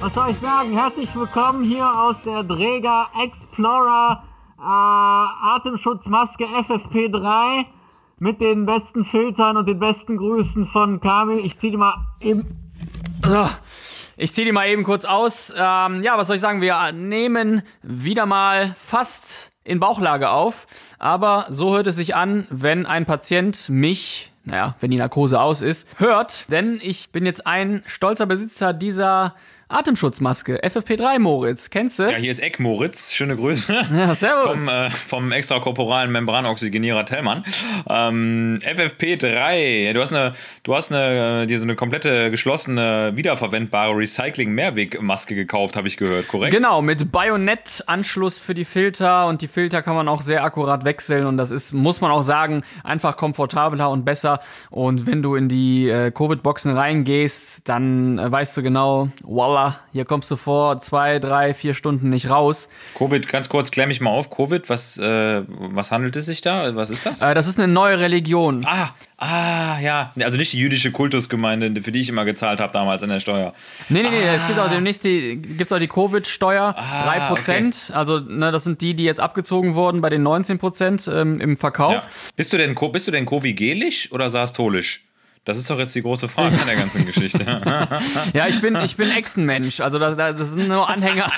was soll ich sagen? Herzlich willkommen hier aus der Dräger Explorer äh, Atemschutzmaske FFP3 mit den besten Filtern und den besten Grüßen von Kamil. Ich zieh die mal eben. So, ich ziehe die mal eben kurz aus. Ähm, ja, was soll ich sagen? Wir nehmen wieder mal fast in Bauchlage auf. Aber so hört es sich an, wenn ein Patient mich, naja, wenn die Narkose aus ist, hört. Denn ich bin jetzt ein stolzer Besitzer dieser Atemschutzmaske. FFP3 Moritz, kennst du? Ja, hier ist Eck Moritz. Schöne Grüße. Ja, servus. Vom, äh, vom extrakorporalen Membranoxygenierer Tellmann. Ähm, FFP3. Du hast eine, du hast eine, dir so eine komplette geschlossene, wiederverwendbare Recycling-Mehrwegmaske gekauft, habe ich gehört, korrekt? Genau, mit Bajonett-Anschluss für die Filter und die Filter kann man auch sehr akkurat wechseln und das ist, muss man auch sagen, einfach komfortabler und besser. Und wenn du in die äh, Covid-Boxen reingehst, dann äh, weißt du genau, voila, hier kommst du vor zwei, drei, vier Stunden nicht raus. Covid, ganz kurz, klär mich mal auf. Covid, was, äh, was handelt es sich da? Was ist das? Äh, das ist eine neue Religion. Ah, ah, ja. Also nicht die jüdische Kultusgemeinde, für die ich immer gezahlt habe damals an der Steuer. Nee, nee, nee, es gibt auch demnächst die, gibt's auch die Covid-Steuer, Ah, 3%. Also, ne, das sind die, die jetzt abgezogen wurden bei den 19% ähm, im Verkauf. Ja. Bist du denn, bist du denn Covid-gelisch oder sarstolisch? Das ist doch jetzt die große Frage an der ganzen Geschichte. Ja, ich bin, ich bin Echsenmensch. Also das, das sind nur Anhänger,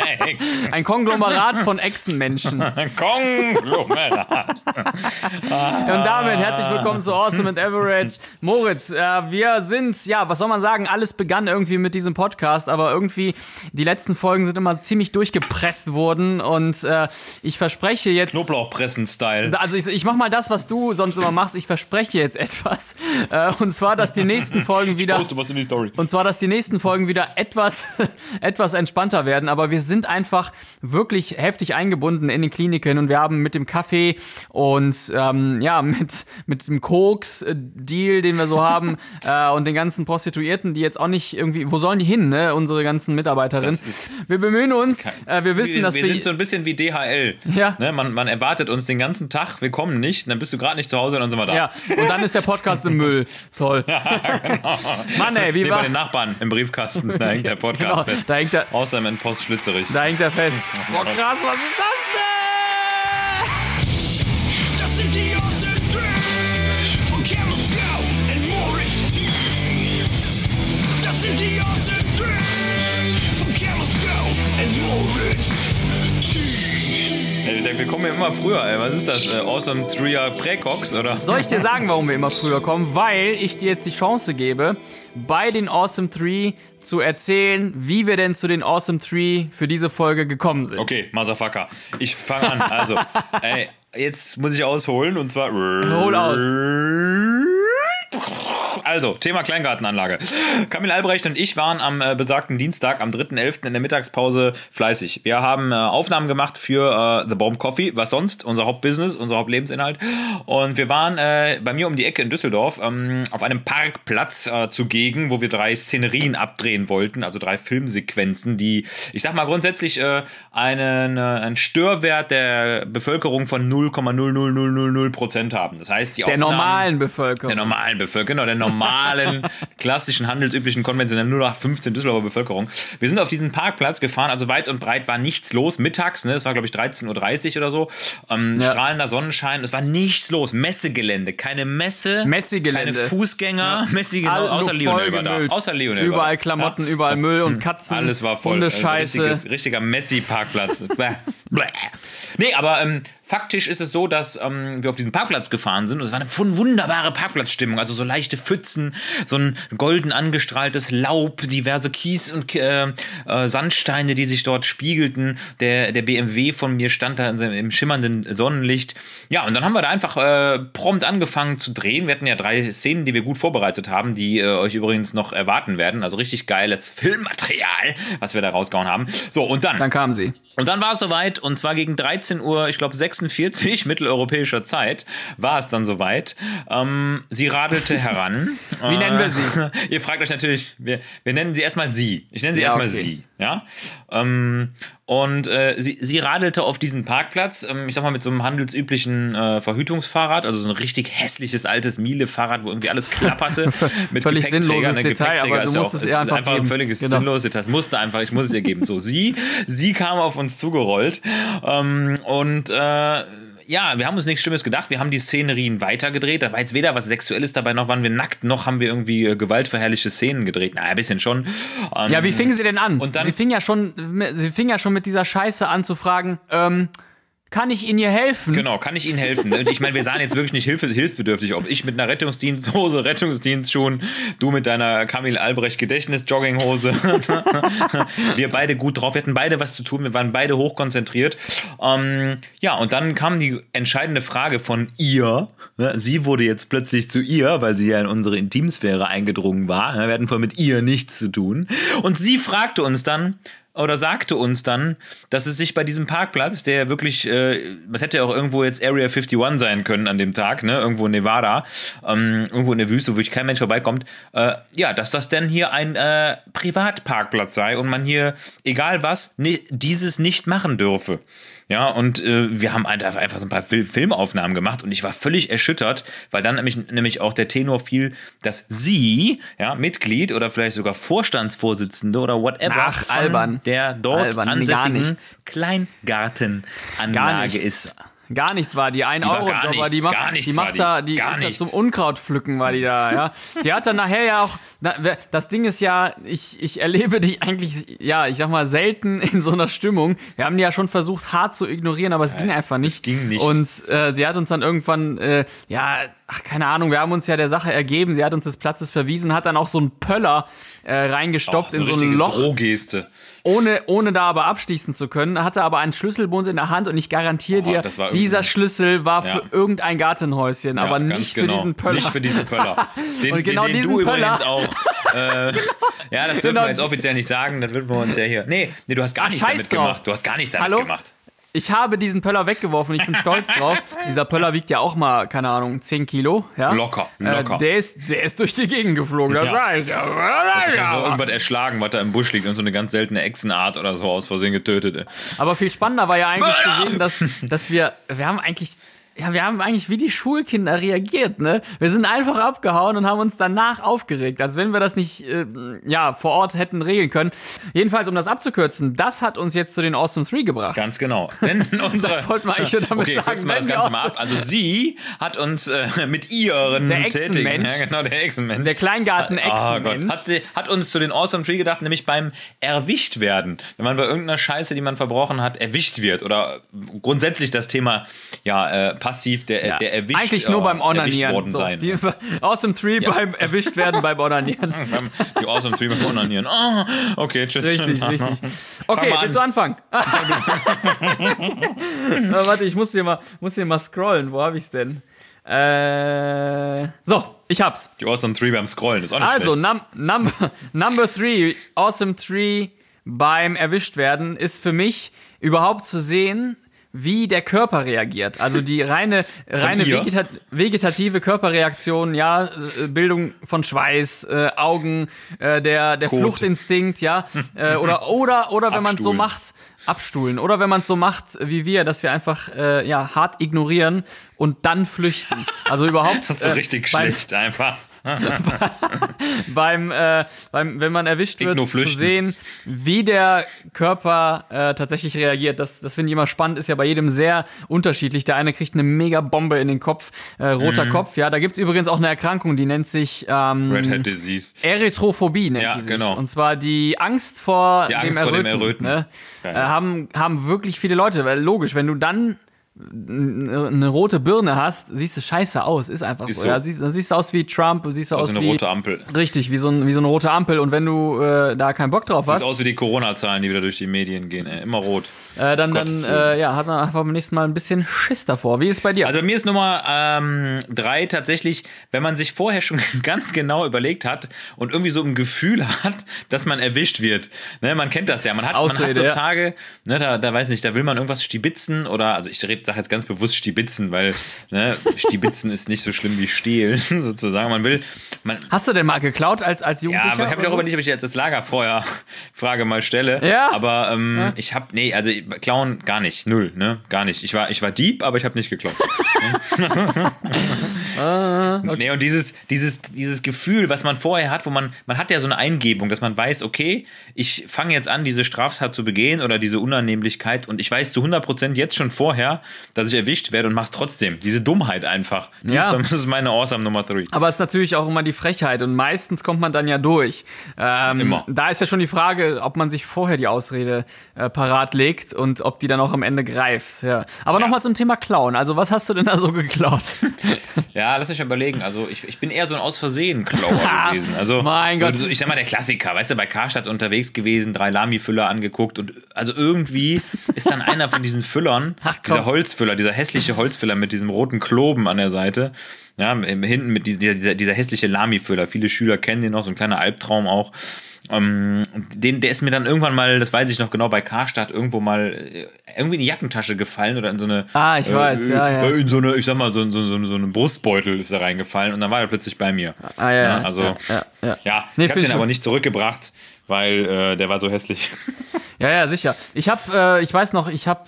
ein Konglomerat von Echsenmenschen. Konglomerat. Und damit herzlich willkommen zu Awesome and Average. Moritz, äh, wir sind, ja, was soll man sagen, alles begann irgendwie mit diesem Podcast, aber irgendwie die letzten Folgen sind immer ziemlich durchgepresst worden und äh, ich verspreche jetzt... Knoblauchpressen-Style. Also ich, ich mach mal das, was du sonst immer machst. Ich verspreche jetzt etwas. Äh, und zwar, dass die nächsten Folgen wieder... Und zwar, dass die nächsten Folgen wieder etwas, etwas entspannter werden. Aber wir sind einfach wirklich heftig eingebunden in den Kliniken und wir haben mit dem Kaffee und ähm, ja, mit, mit dem Koks-Deal, den wir so haben, äh, und den ganzen Prostituierten, die jetzt auch nicht irgendwie, wo sollen die hin, ne? Unsere ganzen Mitarbeiterinnen. Wir bemühen uns, äh, wir wissen, wir, dass wir wir. sind so ein bisschen wie DHL. Ja. Ne, man, man erwartet uns den ganzen Tag, wir kommen nicht, dann bist du gerade nicht zu Hause und dann sind wir da. ja, und dann ist der Podcast im Müll. Toll. Mann, ey, wie Nee, war. bei den Nachbarn im Briefkasten, da hängt der Podcast Genau, fest. da hängt er. Außer mit Post Schlitzerich. Da hängt er fest. Boah, krass, was ist das denn? Wir kommen ja immer früher, ey. Was ist das? Äh, awesome Trier Präcox, oder? Soll ich dir sagen, warum wir immer früher kommen? Weil ich dir jetzt die Chance gebe, bei den Awesome 3 zu erzählen, wie wir denn zu den Awesome 3 für diese Folge gekommen sind. Okay, Motherfucker. Ich fange an. Also, ey, jetzt muss ich ausholen und zwar. Hol aus. Also, Thema Kleingartenanlage. Kamil Albrecht und ich waren am äh, besagten Dienstag, am 3.11. in der Mittagspause fleißig. Wir haben äh, Aufnahmen gemacht für äh, The Bomb Coffee, was sonst, unser Hauptbusiness, unser Hauptlebensinhalt. Und wir waren äh, bei mir um die Ecke in Düsseldorf ähm, auf einem Parkplatz äh, zugegen, wo wir drei Szenerien abdrehen wollten, also drei Filmsequenzen, die, ich sag mal grundsätzlich, äh, einen, einen Störwert der Bevölkerung von 0,00000 Prozent haben. Das heißt, die Der Aufnahmen, normalen Bevölkerung. der normalen Bevölkerung, genau, der normalen, klassischen, handelsüblichen, konventionellen 0815 Düsseldorfer Bevölkerung. Wir sind auf diesen Parkplatz gefahren, also weit und breit war nichts los, mittags, ne, es war glaube ich 13.30 Uhr oder so, ähm, Ja. strahlender Sonnenschein, es war nichts los, Messegelände, keine Messe, Messegelände. keine Fußgänger, Messegelände, All- außer voll war da, außer war Überall. Klamotten, Ja. überall Müll und Katzen. Alles war voll. Also Hundescheiße. richtiges- richtiger Messi-Parkplatz. Nee, aber ähm, faktisch ist es so, dass ähm, wir auf diesen Parkplatz gefahren sind und es war eine wun- wunderbare Parkplatzstimmung. Also so leichte Pfützen, so ein golden angestrahltes Laub, diverse Kies und äh, äh, Sandsteine, die sich dort spiegelten. Der, der BMW von mir stand da in im schimmernden Sonnenlicht. Ja, und dann haben wir da einfach äh, prompt angefangen zu drehen. Wir hatten ja drei Szenen, die wir gut vorbereitet haben, die äh, euch übrigens noch erwarten werden. Also richtig geiles Filmmaterial, was wir da rausgehauen haben. So, und dann. Dann kamen sie. Und dann war es soweit, und zwar gegen 13 Uhr, ich glaube 46 mitteleuropäischer Zeit, war es dann soweit. Ähm, sie radelte heran. Wie nennen wir sie? Ihr fragt euch natürlich, wir, wir nennen sie erstmal sie. Ich nenne sie Ja, erstmal okay. sie. Ja. Ähm, und äh, sie, sie radelte auf diesen Parkplatz, ähm, ich sag mal mit so einem handelsüblichen äh, Verhütungsfahrrad, also so ein richtig hässliches altes Miele-Fahrrad, wo irgendwie alles klapperte. mit Völlig sinnloses Ne, Detail, Gepäckträger aber du musst auch- es ihr einfach einfach ein geben. völliges Genau. sinnloses Detail. Das musste einfach, ich muss es ihr geben. So, sie, sie kam auf uns zugerollt ähm, und äh, ja, wir haben uns nichts Schlimmes gedacht. Wir haben die Szenerien weitergedreht. Da war jetzt weder was Sexuelles dabei, noch waren wir nackt, noch haben wir irgendwie äh, gewaltverherrliche Szenen gedreht. Na, ein bisschen schon. Ähm, Ja, wie fingen sie denn an? Und dann- sie fing ja schon, sie fing ja schon mit dieser Scheiße an zu fragen, ähm, kann ich Ihnen hier helfen? Genau, kann ich Ihnen helfen? Und ich meine, wir sahen jetzt wirklich nicht hilf hilfsbedürftig aus. Ich mit einer Rettungsdiensthose, Rettungsdienstschuhen, du mit deiner Kamil Albrecht Gedächtnis-Jogginghose. wir beide gut drauf, wir hatten beide was zu tun, wir waren beide hochkonzentriert. Ähm, ja, und dann kam die entscheidende Frage von ihr. Ja, Sie wurde jetzt plötzlich zu ihr, weil sie ja in unsere Intimsphäre eingedrungen war. Wir hatten vorher mit ihr nichts zu tun. Und sie fragte uns dann, oder sagte uns dann, dass es sich bei diesem Parkplatz, der wirklich, äh, das hätte ja auch irgendwo jetzt Area 51 sein können an dem Tag, ne, irgendwo in Nevada, ähm, irgendwo in der Wüste, wo wirklich kein Mensch vorbeikommt, äh, ja, dass das denn hier ein äh, Privatparkplatz sei und man hier, egal was, ni dieses nicht machen dürfe. Ja, und äh, wir haben einfach einfach so ein paar Fil Filmaufnahmen gemacht und ich war völlig erschüttert, weil dann nämlich, nämlich auch der Tenor fiel, dass sie, ja, Mitglied oder vielleicht sogar Vorstandsvorsitzende oder whatever Ach, von albern. der dort Albern, ansässigen. Kleingartenanlage ist. Gar nichts war die ein war Euro Jobber, die nichts, macht, die macht die. da, die ist da zum Unkrautpflücken war die da, ja. Die hat dann nachher ja auch, das Ding ist ja, ich, ich erlebe dich eigentlich, ja, ich sag mal selten in so einer Stimmung. Wir haben die ja schon versucht hart zu ignorieren, aber es ging einfach nicht. ging nicht. Und äh, sie hat uns dann irgendwann, äh, ja, ach keine Ahnung, wir haben uns ja der Sache ergeben. Sie hat uns des Platzes verwiesen, hat dann auch so einen Pöller äh, reingestopft in so ein Loch Drohgeste. Ohne, ohne da aber abschließen zu können, hatte aber einen Schlüsselbund in der Hand und ich garantiere Oh, dir, dieser Schlüssel war für Ja. irgendein Gartenhäuschen, Ja, aber nicht genau. für diesen Pöller. Nicht für diesen Pöller. Den, Und genau den, den diesen du Pöller- übrigens auch. Äh, ja, das dürfen Genau. wir jetzt offiziell nicht sagen, das würden wir uns ja hier. Nee, nee, du hast gar Ach, nichts damit drauf. gemacht. Du hast gar nichts damit Hallo? gemacht. Ich habe diesen Pöller weggeworfen, ich bin stolz drauf. Dieser Pöller wiegt ja auch mal, keine Ahnung, 10 Kilo. Ja? Locker, locker. Äh, der, ist, der ist durch die Gegend geflogen. Das Ja. weiß ich. Ich hab irgendwas erschlagen, was da im Busch liegt und so eine ganz seltene Echsenart oder so aus Versehen getötet. ey. Aber viel spannender war ja eigentlich zu sehen, dass, dass wir, wir haben eigentlich, ja, wir haben eigentlich wie die Schulkinder reagiert, ne? Wir sind einfach abgehauen und haben uns danach aufgeregt, als wenn wir das nicht, äh, ja, vor Ort hätten regeln können. Jedenfalls, um das abzukürzen, das hat uns jetzt zu den Awesome 3 gebracht. Ganz genau. Denn unsere, Das wollten wir eigentlich schon damit okay, sagen, kürzen wir das Ganze mal ab. Also sie hat uns äh, mit ihren Der tätigen, ja, genau, der Echsenmensch. Der Kleingarten Oh Gott, Echsenmensch. hat, sie, hat uns zu den Awesome Tree gedacht, nämlich beim erwischt werden. Wenn man bei irgendeiner Scheiße, die man verbrochen hat, erwischt wird. Oder grundsätzlich das Thema, ja, äh, passiv, der, Ja. der erwischt Eigentlich nur äh, beim erwischt Onanieren. worden So, sein. wie, awesome 3 beim erwischt werden beim Onanieren. Die Awesome Tree beim Onanieren. Ah, okay, tschüss. Richtig, richtig. Okay, willst du an. anfangen? Na, warte, ich muss hier mal, muss hier mal scrollen. Wo habe ich's denn? Äh, so, ich hab's. Die Awesome Tree beim Scrollen, ist auch nicht Also, schlecht. num, number, number three, Awesome Tree beim erwischt werden, ist für mich überhaupt zu sehen, wie der Körper reagiert. Also die reine, reine ihr? vegeta vegetative Körperreaktion, ja, äh, Bildung von Schweiß, äh, Augen, äh, der, der Kot. Fluchtinstinkt, ja, äh, oder, oder, oder wenn man es so macht, abstuhlen. Oder wenn man es so macht wie wir, dass wir einfach äh, ja, hart ignorieren und dann flüchten. Also überhaupt. Das ist so äh, richtig beim- schlecht einfach. beim, äh, beim, wenn man erwischt wird, zu sehen, wie der Körper äh, tatsächlich reagiert. Das, das finde ich immer spannend, ist ja bei jedem sehr unterschiedlich. Der eine kriegt eine mega Bombe in den Kopf, äh, roter Mhm. Kopf. Ja, da gibt's übrigens auch eine Erkrankung, die nennt sich ähm, Red Hat Disease. Erythrophobie nennt Ja, die sich. genau. Und zwar die Angst vor, Die dem, Angst vor Erröten, dem Erröten. Ne? Geil. Äh, haben, haben wirklich viele Leute, weil logisch, wenn du dann eine eine rote Birne hast, siehst du scheiße aus, ist einfach Ist so. so. Ja, siehst, dann siehst du aus wie Trump, siehst du aus Also eine wie rote Ampel. richtig, wie so, ein, wie so eine rote Ampel und wenn du äh, da keinen Bock drauf Sieht hast, aus wie die Corona-Zahlen, die wieder durch die Medien gehen. Ey. Immer rot. äh, dann, Gottes dann äh, ja, hat man einfach beim nächsten Mal ein bisschen Schiss davor. Wie ist es bei dir? Also bei mir ist Nummer ähm, drei tatsächlich, wenn man sich vorher schon ganz genau überlegt hat und irgendwie so ein Gefühl hat, dass man erwischt wird. Ne, man kennt das ja. Man hat, man hat Ausrede, so. Tage, ne, da, da weiß nicht, da will man irgendwas stibitzen oder, also ich sage jetzt ganz bewusst stibitzen, weil ne, stibitzen ist nicht so schlimm wie stehlen sozusagen. Man will, man, Hast du denn mal geklaut als, als ja, Jugendlicher? aber ich habe so? überlegt, ob ich jetzt das Lagerfeuer-Frage mal stelle. Ja. Aber ähm, ich habe, nee, also klauen gar nicht, null, ne, gar nicht. Ich war, ich war Dieb, aber ich habe nicht geklaut. Nee, und dieses, dieses, dieses Gefühl, was man vorher hat, wo man, man hat ja so eine Eingebung, dass man weiß, okay, ich fange jetzt an, diese Straftat zu begehen oder diese Unannehmlichkeit und ich weiß zu 100% jetzt schon vorher, dass ich erwischt werde und mach's trotzdem. Diese Dummheit einfach. Die Ja. ist, das ist meine Awesome Nummer 3. Aber es ist natürlich auch immer die Frechheit und meistens kommt man dann ja durch. Ähm, Immer. Da ist ja schon die Frage, ob man sich vorher die Ausrede äh, parat legt und ob die dann auch am Ende greift. Ja. Aber nochmal zum Thema Klauen. Also was hast du denn da so geklaut? Ja, lass mich überlegen. Also ich, ich bin eher so ein aus Versehen Klauer gewesen. Also Mein so, Gott. So, ich sag mal der Klassiker, weißt du, bei Karstadt unterwegs gewesen, drei Lami-Füller angeguckt und also irgendwie ist dann einer von diesen Füllern, Ach, dieser Holzfüller, dieser hässliche Holzfüller mit diesem roten Kloben an der Seite, ja, hinten mit dieser, dieser, dieser hässliche Lami-Füller. Viele Schüler kennen den noch, so ein kleiner Albtraum auch. Ähm, den, der ist mir dann irgendwann mal, das weiß ich noch genau, bei Karstadt irgendwo mal äh, irgendwie in die Jackentasche gefallen oder in so eine. Ah, ich weiß, ja, ja. äh, In so eine, ich sag mal, so, so, so, so einen Brustbeutel ist er reingefallen und dann war er plötzlich bei mir. Ah, ja, ja, also, ja, ja, ja. ja, Nee, ich habe den aber nicht zurückgebracht, weil äh, der war so hässlich. Ja, ja, sicher. Ich habe, äh, ich weiß noch, ich habe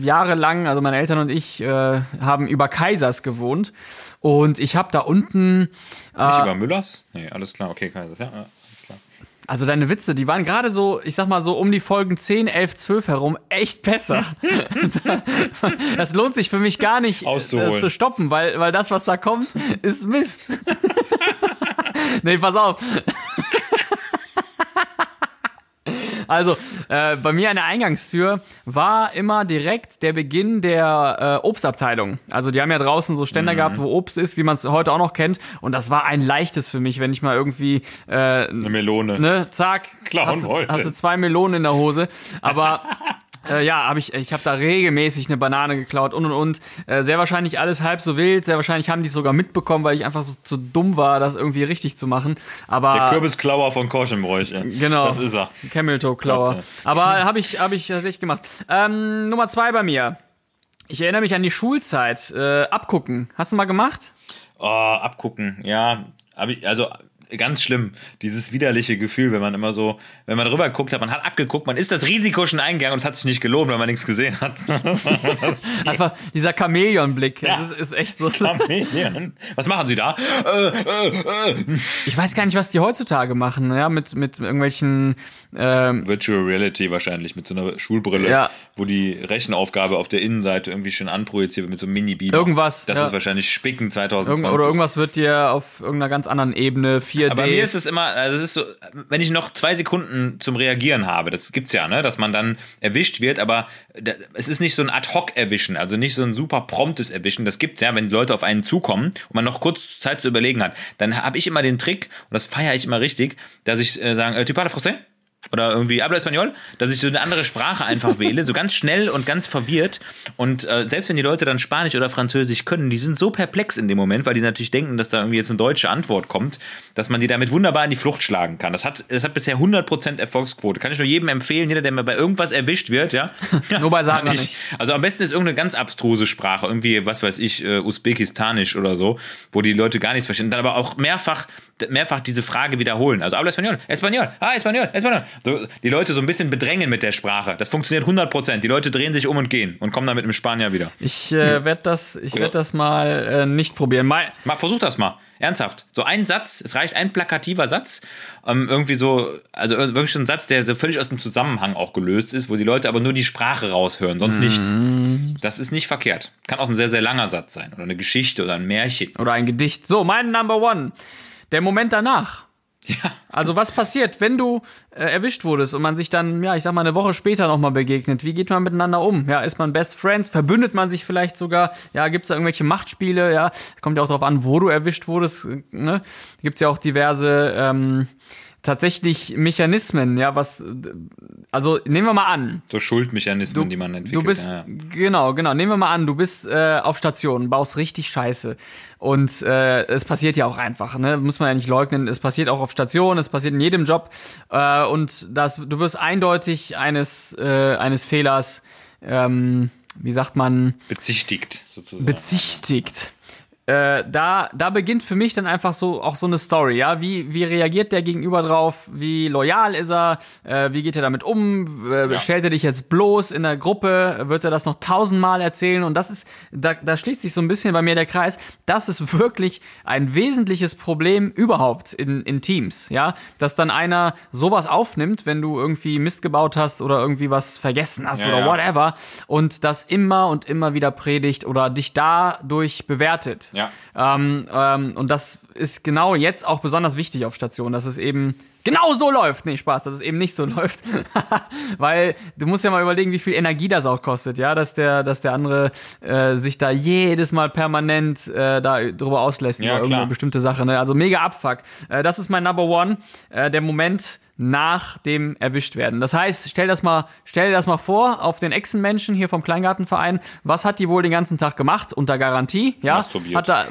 jahrelang, also meine Eltern und ich äh, haben über Kaisers gewohnt und ich habe da unten, Nicht über Müllers? Nee, alles klar, okay, Kaisers, ja, ja, alles klar. also deine Witze, die waren gerade so, ich sag mal so um die Folgen 10, 11, 12 herum echt besser. das lohnt sich für mich gar nicht äh, Auszuholen. zu stoppen, weil, weil das, was da kommt, ist Mist. nee, pass auf. Also, äh, bei mir an der Eingangstür war immer direkt der Beginn der äh, Obstabteilung. Also, die haben ja draußen so Ständer gehabt, wo Obst ist, wie man es heute auch noch kennt. Und das war ein leichtes für mich, wenn ich mal irgendwie, äh, Eine Melone. ne, zack, Klauen hast, du, wollte. hast du zwei Melonen in der Hose. Aber äh, ja, habe ich, ich habe da regelmäßig eine Banane geklaut und und und. Äh, sehr wahrscheinlich alles halb so wild. Sehr wahrscheinlich haben die es sogar mitbekommen, weil ich einfach so zu dumm war, das irgendwie richtig zu machen. Aber Der Kürbisklauer von Korschenbräuche. Genau. Das ist er. Camel Toe Klauer. Gott, Aber habe ich, hab ich tatsächlich gemacht. Ähm, Nummer zwei bei mir. Ich erinnere mich an die Schulzeit. Äh, abgucken. Hast du mal gemacht? Oh, abgucken, ja. Hab ich, also ganz schlimm, dieses widerliche Gefühl, wenn man immer so, wenn man rüber guckt hat, man hat abgeguckt, man ist das Risiko schon eingegangen und es hat sich nicht gelohnt, weil man nichts gesehen hat. Einfach dieser Chamäleonblick. Das ist, ist echt so. Chameleon. Was machen Sie da? Äh, äh, äh. Ich weiß gar nicht, was die heutzutage machen. Ja, mit, mit irgendwelchen. Ähm, Virtual Reality wahrscheinlich mit so einer Schulbrille, Ja. wo die Rechenaufgabe auf der Innenseite irgendwie schön anprojiziert wird mit so einem Mini-Beamer. Irgendwas, Das ja. ist wahrscheinlich Spicken 2020. irgend, oder irgendwas wird dir auf irgendeiner ganz anderen Ebene 4D. Aber bei mir ist es immer, also es ist so, wenn ich noch zwei Sekunden zum Reagieren habe, das gibt's ja, ne, dass man dann erwischt wird, aber es ist nicht so ein Ad-Hoc-Erwischen, also nicht so ein super promptes Erwischen, das gibt's ja, wenn Leute auf einen zukommen und man noch kurz Zeit zu überlegen hat, dann habe ich immer den Trick, und das feiere ich immer richtig, dass ich äh, sage, äh, parles français? Oder irgendwie habla español, dass ich so eine andere Sprache einfach wähle, so ganz schnell und ganz verwirrt. Und äh, selbst wenn die Leute dann Spanisch oder Französisch können, die sind so perplex in dem Moment, weil die natürlich denken, dass da irgendwie jetzt eine deutsche Antwort kommt, dass man die damit wunderbar in die Flucht schlagen kann. Das hat, das hat bisher 100% Erfolgsquote. Kann ich nur jedem empfehlen, jeder, der mal bei irgendwas erwischt wird, ja. Nur bei nicht. nicht. Also am besten ist irgendeine ganz abstruse Sprache, irgendwie, was weiß ich, äh, Usbekistanisch oder so, wo die Leute gar nichts verstehen. Dann aber auch mehrfach, mehrfach diese Frage wiederholen. Also habla español, español, ah, español, español. So, die Leute so ein bisschen bedrängen mit der Sprache. Das funktioniert 100%. Die Leute drehen sich um und gehen und kommen dann mit einem Spanier wieder. Ich äh, werde das, ich werd das mal äh, nicht probieren. Mal, Mal, versuch das mal. Ernsthaft. So ein Satz, es reicht ein plakativer Satz. Ähm, irgendwie so, also wirklich so ein Satz, der so völlig aus dem Zusammenhang auch gelöst ist, wo die Leute aber nur die Sprache raushören, sonst nichts. Das ist nicht verkehrt. Kann auch ein sehr, sehr langer Satz sein. Oder eine Geschichte oder ein Märchen. oder ein Gedicht. So, mein Number One. Der Moment danach. Ja. Also was passiert, wenn du äh, erwischt wurdest und man sich dann, ja, ich sag mal, eine Woche später nochmal begegnet? Wie geht man miteinander um? Ja, ist man Best Friends? Verbündet man sich vielleicht sogar? Ja, gibt's da irgendwelche Machtspiele? Ja, kommt ja auch darauf an, wo du erwischt wurdest. äh, Ne? Gibt's ja auch diverse ähm, tatsächlich Mechanismen, ja, was, also nehmen wir mal an, So Schuldmechanismen, die man entwickelt. Du bist, ja, ja. genau, genau. Nehmen wir mal an, du bist äh, auf Station, baust richtig Scheiße. Und äh, es passiert ja auch einfach, ne? Muss man ja nicht leugnen. Es passiert auch auf Station, es passiert in jedem Job. Äh, und das, du wirst eindeutig eines, äh, eines Fehlers, ähm, wie sagt man, bezichtigt, sozusagen. bezichtigt. Äh, da, da beginnt für mich dann einfach so auch so eine Story, ja. Wie, wie reagiert der Gegenüber drauf? Wie loyal ist er? Äh, wie geht er damit um? Äh, Ja. Stellt er dich jetzt bloß in der Gruppe? Wird er das noch tausendmal erzählen? Und das ist, da, da schließt sich so ein bisschen bei mir der Kreis. Das ist wirklich ein wesentliches Problem überhaupt in, in Teams, ja. Dass dann einer sowas aufnimmt, wenn du irgendwie Mist gebaut hast oder irgendwie was vergessen hast Ja, oder ja. whatever und das immer und immer wieder predigt oder dich dadurch bewertet. Ja. Ähm, ähm, und das ist genau jetzt auch besonders wichtig auf Station, dass es eben genau so läuft. Nee, Spaß, dass es eben nicht so läuft. Weil du musst ja mal überlegen, wie viel Energie das auch kostet, ja, dass der, dass der andere äh, sich da jedes Mal permanent äh, da drüber auslässt Ja, über irgendeine bestimmte Sache. Ne? Also mega Abfuck. Äh, das ist mein Number One, äh, der Moment nach dem erwischt werden. Das heißt, stell das mal, stell dir das mal vor, auf den Echsenmenschen hier vom Kleingartenverein, was hat die wohl den ganzen Tag gemacht? Unter Garantie, ja? Masturbiert. Hat da,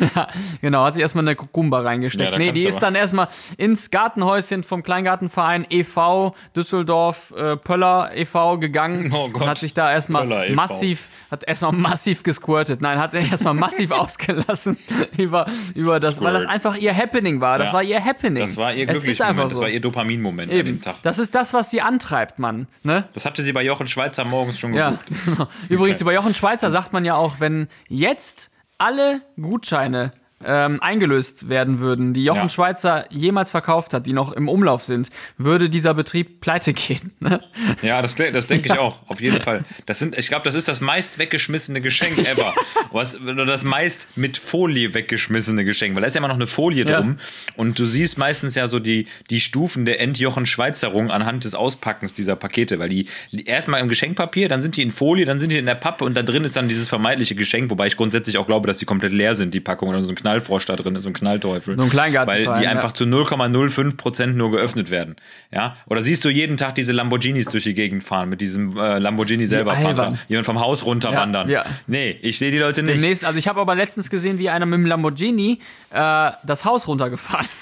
ja, genau, hat sich erstmal eine Kukumba Ja, reingesteckt. da nee, die ist aber- dann erstmal ins Gartenhäuschen vom Kleingartenverein e.V. Düsseldorf äh, Pöller e.V. gegangen Oh Gott. und hat sich da erstmal e.V.. massiv, hat erstmal massiv gesquirtet. Nein, hat erstmal massiv ausgelassen über, über das, weil das Squirt. einfach ihr Happening war. Das Ja. war ihr Happening. Das war ihr es ist einfach Moment, so. Dopaminmoment an dem Eben. Tag. Das ist das, was sie antreibt, Mann. Ne? Das hatte sie bei Jochen Schweizer morgens schon Ja, geguckt. genau. Übrigens, über Jochen Schweizer sagt man ja auch, wenn jetzt alle Gutscheine ähm, eingelöst werden würden, die Jochen Ja. Schweizer jemals verkauft hat, die noch im Umlauf sind, würde dieser Betrieb pleite gehen. Ne? Ja, das, das denke ich auch, auf jeden Fall. Das sind, ich glaube, das ist das meist weggeschmissene Geschenk ever. Was, oder das meist mit Folie weggeschmissene Geschenk, weil da ist ja immer noch eine Folie Ja. drum. Und du siehst meistens ja so die, die Stufen der Entjochen-Schweizerung anhand des Auspackens dieser Pakete, weil die die erstmal im Geschenkpapier, dann sind die in Folie, dann sind die in der Pappe und da drin ist dann dieses vermeintliche Geschenk, wobei ich grundsätzlich auch glaube, dass die komplett leer sind, die Packung, oder so ein Knallfrosch da drin ist, so ein Knallteufel. So ein Kleingartenverein, Weil die ja. einfach zu 0,05 Prozent nur geöffnet werden. Ja? Oder siehst du jeden Tag diese Lamborghinis durch die Gegend fahren, mit diesem äh, Lamborghini selber fahren, da. jemand vom Haus runterwandern. Ja, ja. Nee, ich sehe die Leute nicht. Demnächst, also ich habe aber letztens gesehen, wie einer mit dem Lamborghini äh, das Haus runtergefahren.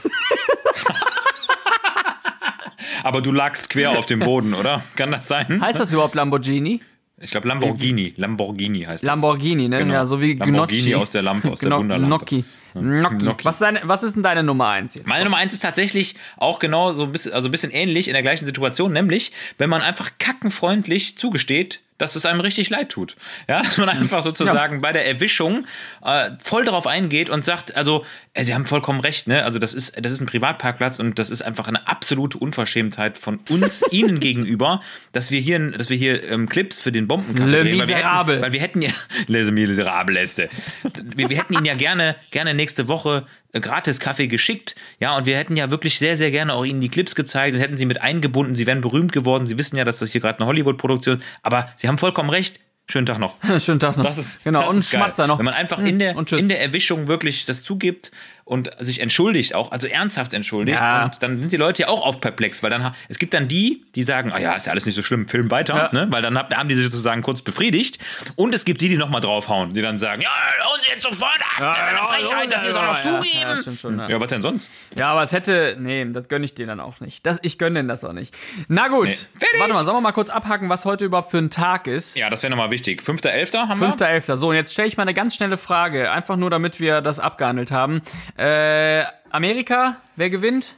Aber du lagst quer auf dem Boden, oder? Kann das sein? heißt das überhaupt Lamborghini? Ich glaube Lamborghini. Lamborghini heißt das. Lamborghini, ne? Genau. Ja, so wie Lamborghini Gnocchi. aus der Lampe, aus der Gno- Wunderlampe. Gnocchi. Gnocchi. Gnocchi. Was, ist deine, was ist denn deine Nummer eins jetzt? Meine Nummer eins ist tatsächlich auch genau so ein bisschen, also ein bisschen ähnlich in der gleichen Situation, nämlich wenn man einfach kackenfreundlich zugesteht, dass es einem richtig leid tut. Ja, dass man einfach sozusagen bei der Erwischung äh, voll darauf eingeht und sagt, also, äh, Sie haben vollkommen recht, ne? Also das ist, das ist ein Privatparkplatz und das ist einfach eine absolute Unverschämtheit von uns Ihnen gegenüber, dass wir hier, dass wir hier ähm, Clips für den Bombenkaffee Le drehen, weil wir Miserable. hätten, weil wir hätten ja Les Miserables. Wir, wir hätten Ihnen ja gerne, gerne nächste Woche äh, gratis Kaffee geschickt, ja, und wir hätten ja wirklich sehr, sehr gerne auch Ihnen die Clips gezeigt und hätten Sie mit eingebunden. Sie wären berühmt geworden. Sie wissen ja, dass das hier gerade eine Hollywood-Produktion ist. Aber Sie haben vollkommen recht. Schönen Tag noch. Schönen Tag noch. Das ist genau, das und ist geil. Schmatzer noch. Wenn man einfach in der, und tschüss. in der Erwischung wirklich das zugibt und sich entschuldigt auch, also ernsthaft entschuldigt. Ja. Und dann sind die Leute ja auch auf perplex, weil dann es gibt dann die, die sagen, ah ja, ist ja alles nicht so schlimm, Film weiter, Ja. ne? weil dann hab- haben die sich sozusagen kurz befriedigt. Und es gibt die, die nochmal draufhauen, die dann sagen, ja, und jetzt sofort ab, das ist eine Frechheit, dass sie es auch noch zugeben. schon, ja. Was denn sonst? Ja, aber es hätte. Nee, das gönne ich dir dann auch nicht. Das, ich gönne denen das auch nicht. Na gut. Nee. Warte mal, sollen wir mal kurz abhaken, was heute überhaupt für ein Tag ist? Ja, das wäre nochmal wichtig. 5.11. haben wir. 5.11. So, und jetzt stelle ich mal eine ganz schnelle Frage. Einfach nur, damit wir das abgehandelt haben. Äh, Amerika, wer gewinnt?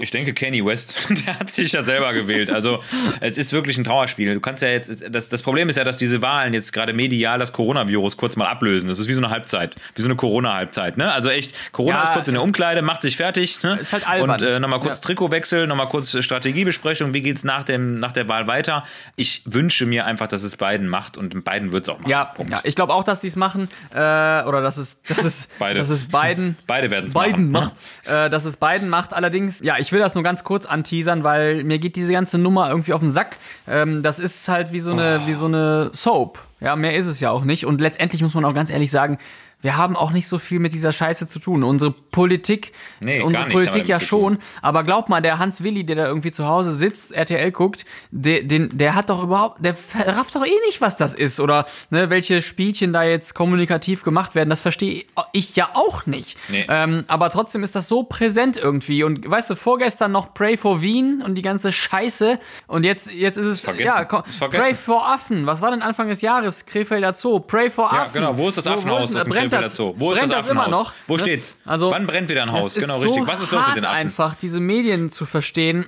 Ich denke, Kanye West, der hat sich ja selber gewählt. Also, es ist wirklich ein Trauerspiel. Du kannst ja jetzt, das, das Problem ist ja, dass diese Wahlen jetzt gerade medial das Coronavirus kurz mal ablösen. Das ist wie so eine Halbzeit, wie so eine Corona-Halbzeit, ne? Also echt, Corona Ja, ist kurz in der es- Umkleide, macht sich fertig, ne? Ist halt albern. Und äh, nochmal kurz Ja. Trikotwechsel, nochmal kurz Strategiebesprechung, wie geht's nach, dem, nach der Wahl weiter? Ich wünsche mir einfach, dass es Biden macht und Biden wird es auch machen. Ja, Punkt. ja ich glaube auch, dass die es machen. Äh, oder dass es, dass es, Beide. dass es Biden. Beide werden's Biden machen. macht. Äh, dass es Biden macht. Allerdings, ja, ich will das nur ganz kurz anteasern, weil mir geht diese ganze Nummer irgendwie auf den Sack. Ähm, das ist halt wie so eine, wie so eine Soap. Ja, mehr ist es ja auch nicht. Und letztendlich muss man auch ganz ehrlich sagen, wir haben auch nicht so viel mit dieser Scheiße zu tun. Unsere Politik, Nee, unsere wir Politik ja schon. Aber glaub mal, der Hans Willi, der da irgendwie zu Hause sitzt, RTL guckt, der, den, der hat doch überhaupt, der rafft doch eh nicht, was das ist. Oder ne, welche Spielchen da jetzt kommunikativ gemacht werden. Das verstehe ich ja auch nicht. Nee. Ähm, aber trotzdem ist das so präsent irgendwie. Und weißt du, vorgestern noch Pray for Wien und die ganze Scheiße. Und jetzt, jetzt ist es, vergessen. ja, komm. Pray for Affen. Was war denn Anfang des Jahres? Krefelder Zoo. Pray for Ja, Affen. genau. Wo ist das Wo- wo Affenhaus ist dem brennt das- Zoo? Wo ist das das immer noch? Wo Ne? steht's? Also, Wann brennt wieder ein Haus? Genau, ist richtig. so Was ist los mit den Affen? einfach, diese Medien zu verstehen.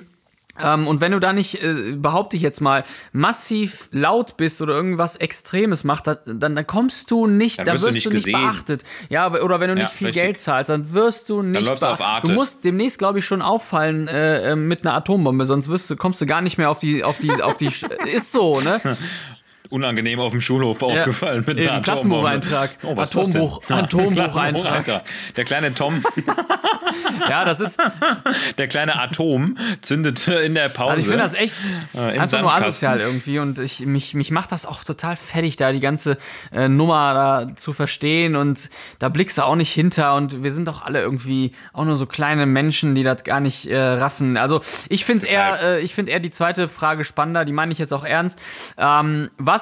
Ähm, und wenn du da nicht, äh, behaupte ich jetzt mal, massiv laut bist oder irgendwas Extremes macht, dann, dann, dann kommst du nicht, Dann dann, wirst du nicht du nicht beachtet. Ja, oder wenn du Ja, nicht viel richtig. Geld zahlst, dann wirst du nicht läufst du auf beachtet. Arte. Du musst demnächst, glaube ich, schon auffallen äh, äh, mit einer Atombombe, sonst wirst du, kommst du gar nicht mehr auf die, auf die, auf die, ist so, ne? Unangenehm auf dem Schulhof aufgefallen mit Atombombe. Klassenbucheintrag. Oh? Atombuch- Atombucheintrag. Der kleine Tom, Ja, das ist, der kleine Atom zündet in der Pause. Also ich finde das echt Äh, einfach nur asozial irgendwie und ich, mich, mich macht das auch total fertig, da die ganze äh, Nummer da zu verstehen und da blickst du auch nicht hinter und wir sind doch alle irgendwie auch nur so kleine Menschen, die das gar nicht äh, raffen. Also ich finde es eher, äh, ich finde eher die zweite Frage spannender, die meine ich jetzt auch ernst. Ähm, was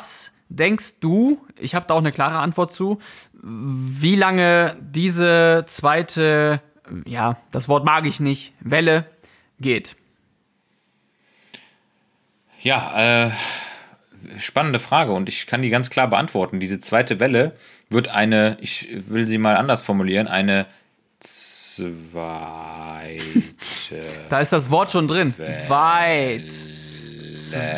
denkst du, ich habe da auch eine klare Antwort zu, wie lange diese zweite, ja, das Wort mag ich nicht, Welle geht? Ja, äh, spannende Frage und ich kann die ganz klar beantworten. Diese zweite Welle wird eine, ich will sie mal anders formulieren, eine zweite. Da ist das Wort schon drin. Weit. Sveits.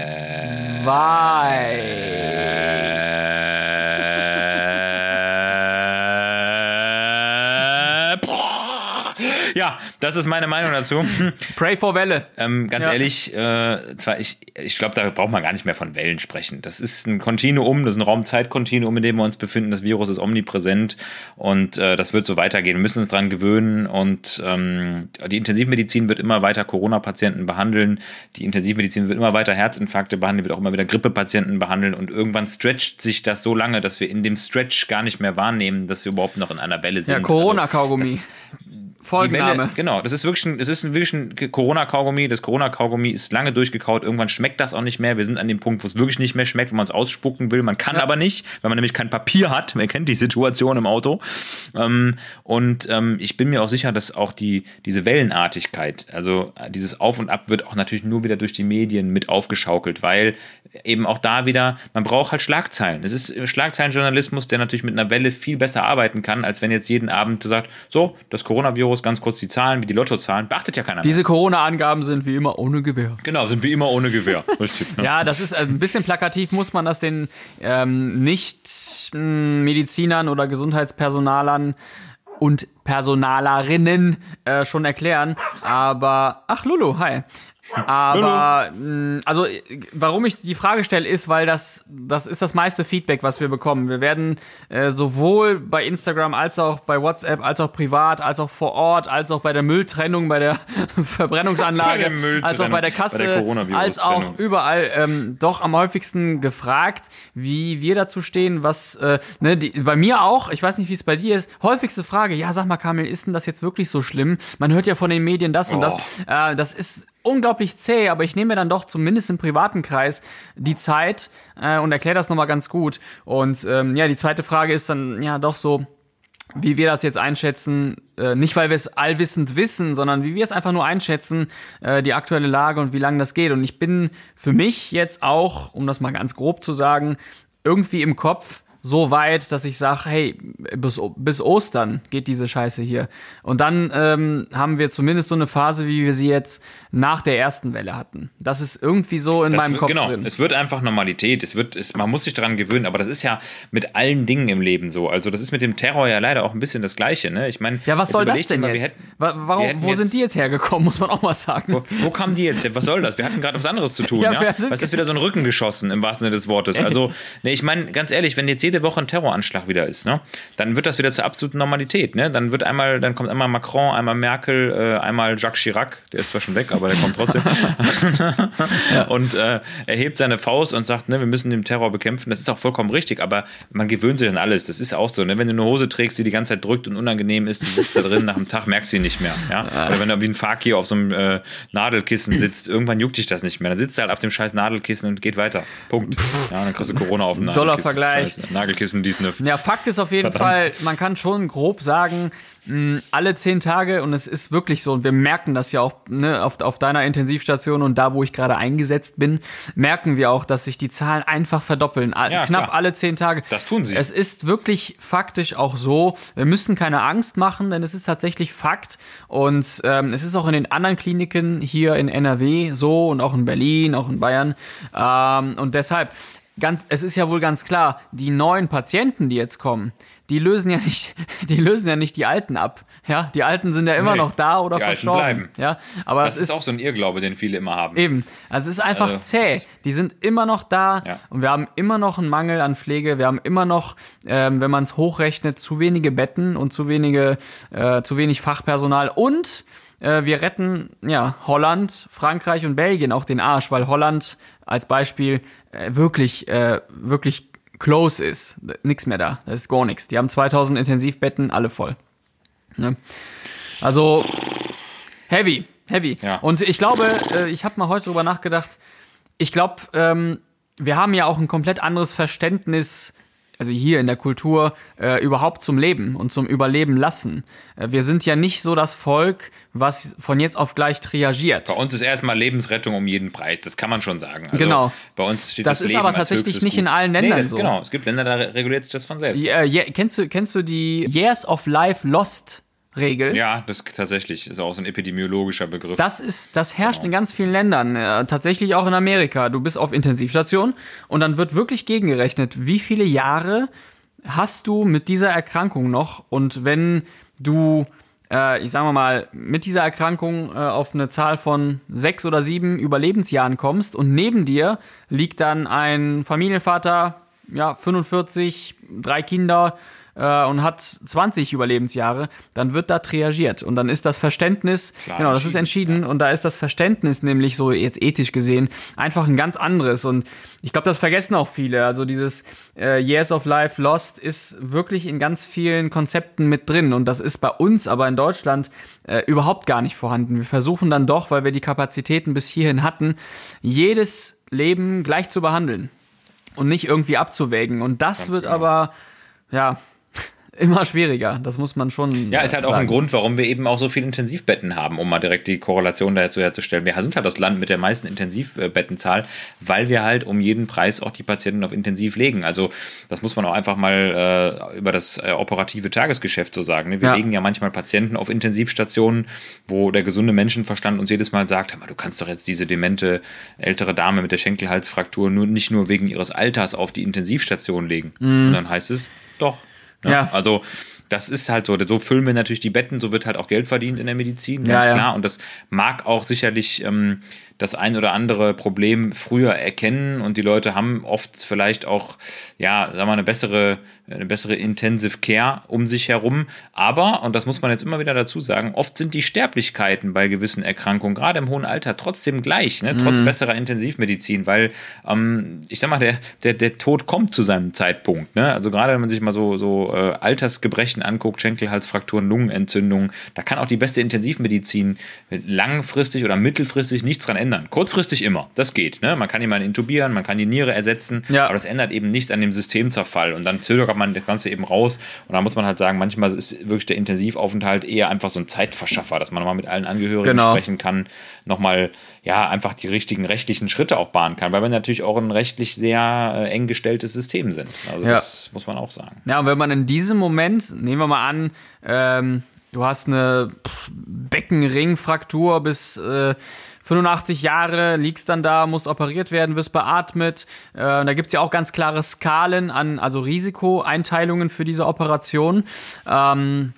Das ist meine Meinung dazu. Pray for Welle. Ähm, ganz Ja. ehrlich, äh, zwar ich, ich glaube, da braucht man gar nicht mehr von Wellen sprechen. Das ist ein Kontinuum, das ist ein Raum-Zeit-Kontinuum, in dem wir uns befinden. Das Virus ist omnipräsent und äh, das wird so weitergehen. Wir müssen uns dran gewöhnen und ähm, die Intensivmedizin wird immer weiter Corona-Patienten behandeln. Die Intensivmedizin wird immer weiter Herzinfarkte behandeln, wird auch immer wieder Grippepatienten behandeln und irgendwann stretcht sich das so lange, dass wir in dem Stretch gar nicht mehr wahrnehmen, dass wir überhaupt noch in einer Welle sind. Ja, Corona-Kaugummi. Also, das- die Folgenname. Welle, genau, das ist wirklich ein, es ist ein, wirklich ein Corona-Kaugummi. Das Corona-Kaugummi ist lange durchgekaut. Irgendwann schmeckt das auch nicht mehr. Wir sind an dem Punkt, wo es wirklich nicht mehr schmeckt, wo man es ausspucken will. Man kann aber nicht, weil man nämlich kein Papier hat. Man kennt die Situation im Auto. Ähm, und ähm, ich bin mir auch sicher, dass auch die, diese Wellenartigkeit, also äh, dieses Auf und Ab wird auch natürlich nur wieder durch die Medien mit aufgeschaukelt, weil eben auch da wieder, man braucht halt Schlagzeilen. Es ist äh, Schlagzeilenjournalismus, der natürlich mit einer Welle viel besser arbeiten kann, als wenn jetzt jeden Abend sagt, so, das Coronavirus, ganz kurz die Zahlen, wie die Lottozahlen, beachtet ja keiner mehr. Diese Corona-Angaben sind wie immer ohne Gewehr. Genau, sind wie immer ohne Gewehr. Richtig. Ja, das ist äh, ein bisschen plakativ, muss man das den ähm, Nicht-Medizinern oder Gesundheitspersonalern und Personalerinnen äh, schon erklären. Aber, ach Lulu, hi. Aber, mh, also, äh, warum ich die Frage stelle, ist, weil das, das ist das meiste Feedback, was wir bekommen. Wir werden äh, sowohl bei Instagram als auch bei WhatsApp, als auch privat, als auch vor Ort, als auch bei der Mülltrennung, bei der Verbrennungsanlage, Bei der als auch bei der bei Kasse, der Coronavirus-Trennung. als auch überall ähm, doch am häufigsten gefragt, wie wir dazu stehen, was, äh, ne, die, bei mir auch, ich weiß nicht, wie es bei dir ist, häufigste Frage, ja, sag mal, Kamil, ist denn das jetzt wirklich so schlimm? Man hört ja von den Medien das und das. Äh, das ist unglaublich zäh, aber ich nehme mir dann doch zumindest im privaten Kreis die Zeit äh, und erkläre das nochmal ganz gut. Und ähm, ja, die zweite Frage ist dann ja doch so, wie wir das jetzt einschätzen, äh, nicht weil wir es allwissend wissen, sondern wie wir es einfach nur einschätzen, äh, die aktuelle Lage und wie lange das geht. Und ich bin für mich jetzt auch, um das mal ganz grob zu sagen, irgendwie im Kopf so weit, dass ich sage, hey, bis, bis Ostern geht diese Scheiße hier. Und dann ähm, haben wir zumindest so eine Phase, wie wir sie jetzt nach der ersten Welle hatten. Das ist irgendwie so in Das meinem wird- Kopf genau, drin. es wird einfach Normalität. Es wird, es, man muss sich daran gewöhnen, aber das ist ja mit allen Dingen im Leben so. Also das ist mit dem Terror ja leider auch ein bisschen das Gleiche. Ne? Ich meine, Ja, was soll das denn mal, jetzt? hätten- Wa- Warum, wo jetzt- sind die jetzt hergekommen, muss man auch mal sagen. Wo, wo kamen die jetzt? her? Was soll das? Wir hatten gerade was anderes zu tun. Ja, Ja, Was ist wieder so ein Rücken geschossen im wahrsten Sinne des Wortes? Also, ne, ich meine, ganz ehrlich, wenn jetzt jede Woche ein Terroranschlag wieder ist, ne, dann wird das wieder zur absoluten Normalität. Ne? Dann wird einmal, dann kommt einmal Macron, einmal Merkel, äh, einmal Jacques Chirac, der ist zwar schon weg, aber der kommt trotzdem. Und äh, er hebt seine Faust und sagt, ne, wir müssen den Terror bekämpfen. Das ist auch vollkommen richtig, aber man gewöhnt sich an alles. Das ist auch so. Ne? Wenn du eine Hose trägst, die die ganze Zeit drückt und unangenehm ist, du sitzt da drin, nach einem Tag merkst du sie nicht mehr. Ja? Oder wenn du wie ein Fakir auf so einem äh, Nadelkissen sitzt, irgendwann juckt dich das nicht mehr. Dann sitzt du halt auf dem scheiß Nadelkissen und geht weiter. Punkt. Ja, dann kriegst du Corona auf dem. Toller Vergleich. Scheiße. Nagelkissen, die Sniff. Ja, Fakt ist auf jeden Verdammt. Fall, man kann schon grob sagen, mh, alle zehn Tage, und es ist wirklich so, und wir merken das ja auch ne, auf, auf deiner Intensivstation und da, wo ich gerade eingesetzt bin, merken wir auch, dass sich die Zahlen einfach verdoppeln. A- Ja, Knapp klar. alle zehn Tage. Das tun sie. Es ist wirklich faktisch auch so, wir müssen keine Angst machen, denn es ist tatsächlich Fakt. Und ähm, es ist auch in den anderen Kliniken hier in NRW so und auch in Berlin, auch in Bayern. Ähm, und deshalb, ganz, es ist ja wohl ganz klar, die neuen Patienten, die jetzt kommen, die lösen ja nicht, die lösen ja nicht die Alten ab. Ja, die Alten sind ja immer Nee, noch da oder die Alten verstorben. bleiben. Ja, aber Das ist auch so ein Irrglaube, den viele immer haben. Eben. Also es ist einfach Also- zäh. Die sind immer noch da Ja. und wir haben immer noch einen Mangel an Pflege. Wir haben immer noch, ähm, wenn man es hochrechnet, zu wenige Betten und zu wenige, äh, zu wenig Fachpersonal und äh, wir retten ja Holland, Frankreich und Belgien auch den Arsch, weil Holland als Beispiel äh, wirklich, äh, wirklich close ist. Nix mehr da. Das ist gar nichts. Die haben 2000 Intensivbetten, alle voll. Ne? Also heavy, heavy. Ja. Und ich glaube, äh, ich habe mal heute drüber nachgedacht. Ich glaube, ähm, wir haben ja auch ein komplett anderes Verständnis, also hier in der Kultur, äh, überhaupt zum Leben und zum Überleben lassen. Äh, wir sind ja nicht so das Volk, was von jetzt auf gleich triagiert. Bei uns ist erstmal Lebensrettung um jeden Preis, das kann man schon sagen. Also Genau. Bei uns steht Das das, ist Leben aber tatsächlich nicht in Gut. allen Nee, Ländern das, so. Genau, es gibt Länder, da reguliert sich das von selbst. Äh, je- kennst, du, kennst du die Years of Life Lost Regel? Ja, das tatsächlich ist auch so ein epidemiologischer Begriff. Das ist, das herrscht in ganz vielen Ländern, äh, tatsächlich auch in Amerika. Du bist auf Intensivstation und dann wird wirklich gegengerechnet, wie viele Jahre hast du mit dieser Erkrankung noch und wenn du, äh, ich sag mal, mit dieser Erkrankung äh, auf eine Zahl von sechs oder sieben Überlebensjahren kommst und neben dir liegt dann ein Familienvater, ja, 45, drei Kinder, äh, und hat 20 Überlebensjahre, dann wird da triagiert. Und dann ist das Verständnis, Klar, genau, das ist entschieden, entschieden. Und da ist das Verständnis nämlich so jetzt ethisch gesehen einfach ein ganz anderes. Und ich glaube, das vergessen auch viele. Also dieses äh, Years of Life Lost ist wirklich in ganz vielen Konzepten mit drin. Und das ist bei uns aber in Deutschland äh, überhaupt gar nicht vorhanden. Wir versuchen dann doch, weil wir die Kapazitäten bis hierhin hatten, jedes Leben gleich zu behandeln und nicht irgendwie abzuwägen. Und das wird genau. aber, ja, immer schwieriger. Das muss man schon. Ja, ist halt auch sagen. ein Grund, warum wir eben auch so viele Intensivbetten haben, um mal direkt die Korrelation dazu herzustellen. Wir sind halt das Land mit der meisten Intensivbettenzahl, weil wir halt um jeden Preis auch die Patienten auf Intensiv legen. Also das muss man auch einfach mal äh, über das äh, operative Tagesgeschäft so sagen. Ne? Wir Ja. legen ja manchmal Patienten auf Intensivstationen, wo der gesunde Menschenverstand uns jedes Mal sagt, du kannst doch jetzt diese demente ältere Dame mit der Schenkelhalsfraktur nur nicht nur wegen ihres Alters auf die Intensivstation legen. Und dann heißt es, doch. Ne? Ja. Also das ist halt so. So füllen wir natürlich die Betten, so wird halt auch Geld verdient in der Medizin, ganz ja. klar. Und das mag auch sicherlich ähm, das ein oder andere Problem früher erkennen und die Leute haben oft vielleicht auch, ja, sagen wir mal, eine bessere, eine bessere Intensive Care um sich herum. Aber, und das muss man jetzt immer wieder dazu sagen, oft sind die Sterblichkeiten bei gewissen Erkrankungen, gerade im hohen Alter, trotzdem gleich, ne? Mhm. trotz besserer Intensivmedizin, weil ähm, ich sag mal, der, der, der Tod kommt zu seinem Zeitpunkt. Ne? Also gerade wenn man sich mal so, so äh, Altersgebrechen anguckt, Schenkelhalsfrakturen, Lungenentzündungen, da kann auch die beste Intensivmedizin langfristig oder mittelfristig nichts dran ändern. Kurzfristig immer, das geht. Ne? Man kann jemanden intubieren, man kann die Niere ersetzen, Ja. aber das ändert eben nichts an dem Systemzerfall und dann zögert man das Ganze eben raus und da muss man halt sagen, manchmal ist wirklich der Intensivaufenthalt eher einfach so ein Zeitverschaffer, dass man nochmal mit allen Angehörigen Genau. sprechen kann, nochmal ja einfach die richtigen rechtlichen Schritte auch bahnen kann, weil wir natürlich auch ein rechtlich sehr äh, eng gestelltes System sind. Also Ja. das muss man auch sagen. Ja, und wenn man in diesem Moment, nehmen wir mal an, ähm, du hast eine Beckenringfraktur bis äh, 85 Jahre, liegst dann da, musst operiert werden, wirst beatmet. Äh, da gibt's ja auch ganz klare Skalen an, also Risikoeinteilungen für diese Operation. Ähm,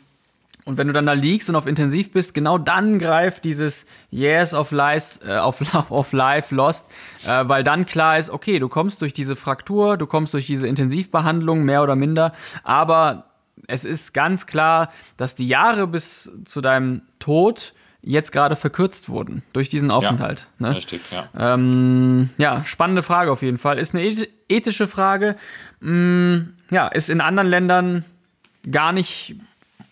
und wenn du dann da liegst und auf Intensiv bist, genau dann greift dieses Years of Life, äh, of, of Life Lost, äh, weil dann klar ist, okay, du kommst durch diese Fraktur, du kommst durch diese Intensivbehandlung, mehr oder minder, aber es ist ganz klar, dass die Jahre bis zu deinem Tod jetzt gerade verkürzt wurden durch diesen Aufenthalt. ne? Richtig, ja. Ähm, ja, spannende Frage auf jeden Fall. Ist eine eth- ethische Frage. Mm, ja, ist in anderen Ländern gar nicht,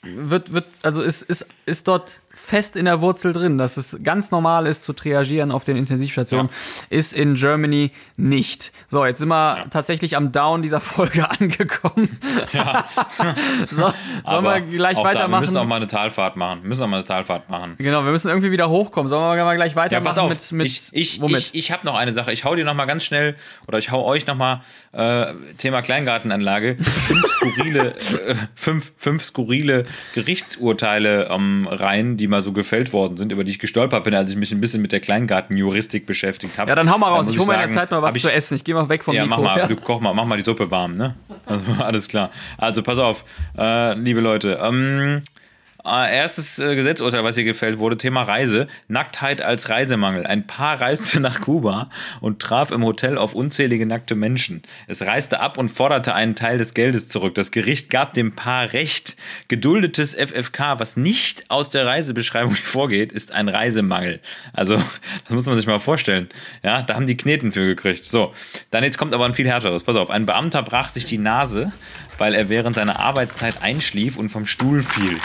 wird, wird, also ist, ist, ist dort fest in der Wurzel drin, dass es ganz normal ist zu triagieren auf den Intensivstationen, ist in Germany nicht. So, jetzt sind wir tatsächlich am Down dieser Folge angekommen. so, sollen Aber wir gleich auch Da, wir weitermachen? müssen auch mal eine Talfahrt machen. Wir müssen auch mal eine Talfahrt machen. genau, wir müssen irgendwie wieder hochkommen. Sollen wir mal gleich Ja, weitermachen pass auf, mit, mit ich, ich, womit? ich, ich habe noch eine Sache. Ich hau dir noch mal ganz schnell, oder ich hau euch noch mal äh, Thema Kleingartenanlage, fünf skurrile, äh, fünf, fünf skurrile Gerichtsurteile ähm, rein, die mal so gefällt worden sind, über die ich gestolpert bin, als ich mich ein bisschen mit der Kleingartenjuristik beschäftigt habe. ja, dann hau mal raus. Ich hole mir in der Zeit mal was ich- zu essen. Ich gehe mal weg vom ja, Mikro. mach mal, Ja. du koch mal, mach mal die Suppe warm, ne? Also, alles klar. Also pass auf, äh, liebe Leute. Ähm, äh, erstes äh, Gesetzurteil, was hier gefällt wurde, Thema Reise. Nacktheit als Reisemangel. Ein Paar reiste nach Kuba und traf im Hotel auf unzählige nackte Menschen. Es reiste ab und forderte einen Teil des Geldes zurück. Das Gericht gab dem Paar Recht. Geduldetes FFK, was nicht aus der Reisebeschreibung vorgeht, ist ein Reisemangel. Also, das muss man sich mal vorstellen. Ja, da haben die Kneten für gekriegt. So, dann jetzt kommt aber ein viel härteres. Pass auf, ein Beamter brach sich die Nase, weil er während seiner Arbeitszeit einschlief und vom Stuhl fiel.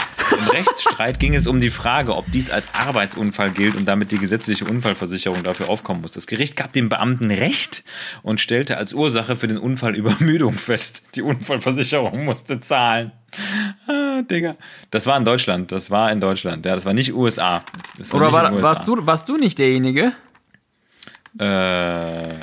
Im Rechtsstreit ging es um die Frage, ob dies als Arbeitsunfall gilt und damit die gesetzliche Unfallversicherung dafür aufkommen muss. Das Gericht gab dem Beamten Recht und stellte als Ursache für den Unfall Übermüdung fest. Die Unfallversicherung musste zahlen. Ah, Digga. Das war in Deutschland. Das war in Deutschland. Ja, das war nicht USA. War Oder nicht war, den warst, USA. du, warst du nicht derjenige? Äh,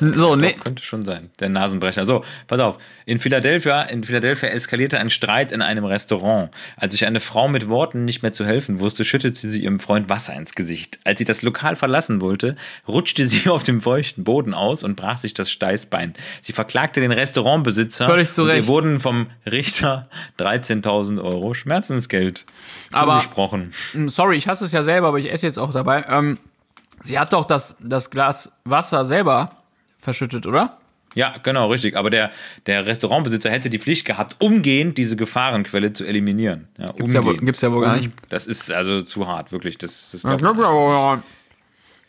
So, nee. Könnte schon sein. Der Nasenbrecher. So, pass auf. In Philadelphia, in Philadelphia eskalierte ein Streit in einem Restaurant. Als sich eine Frau mit Worten nicht mehr zu helfen wusste, schüttete sie ihrem Freund Wasser ins Gesicht. Als sie das Lokal verlassen wollte, rutschte sie auf dem feuchten Boden aus und brach sich das Steißbein. Sie verklagte den Restaurantbesitzer. Völlig zu und ihr Recht. wurden vom Richter 13.000 Euro Schmerzensgeld Aber- zugesprochen. Mm, Sorry, ich hasse es ja selber, aber ich esse jetzt auch dabei. Ähm, sie hat doch das, das Glas Wasser selber verschüttet, oder? Ja, genau, richtig. Aber der, der Restaurantbesitzer hätte die Pflicht gehabt, umgehend diese Gefahrenquelle zu eliminieren. Ja, Gibt's ja wohl- gibt's ja wohl gar nicht. Das ist also zu hart, wirklich. Das, das, Das glaub gibt ja wohl gar nicht.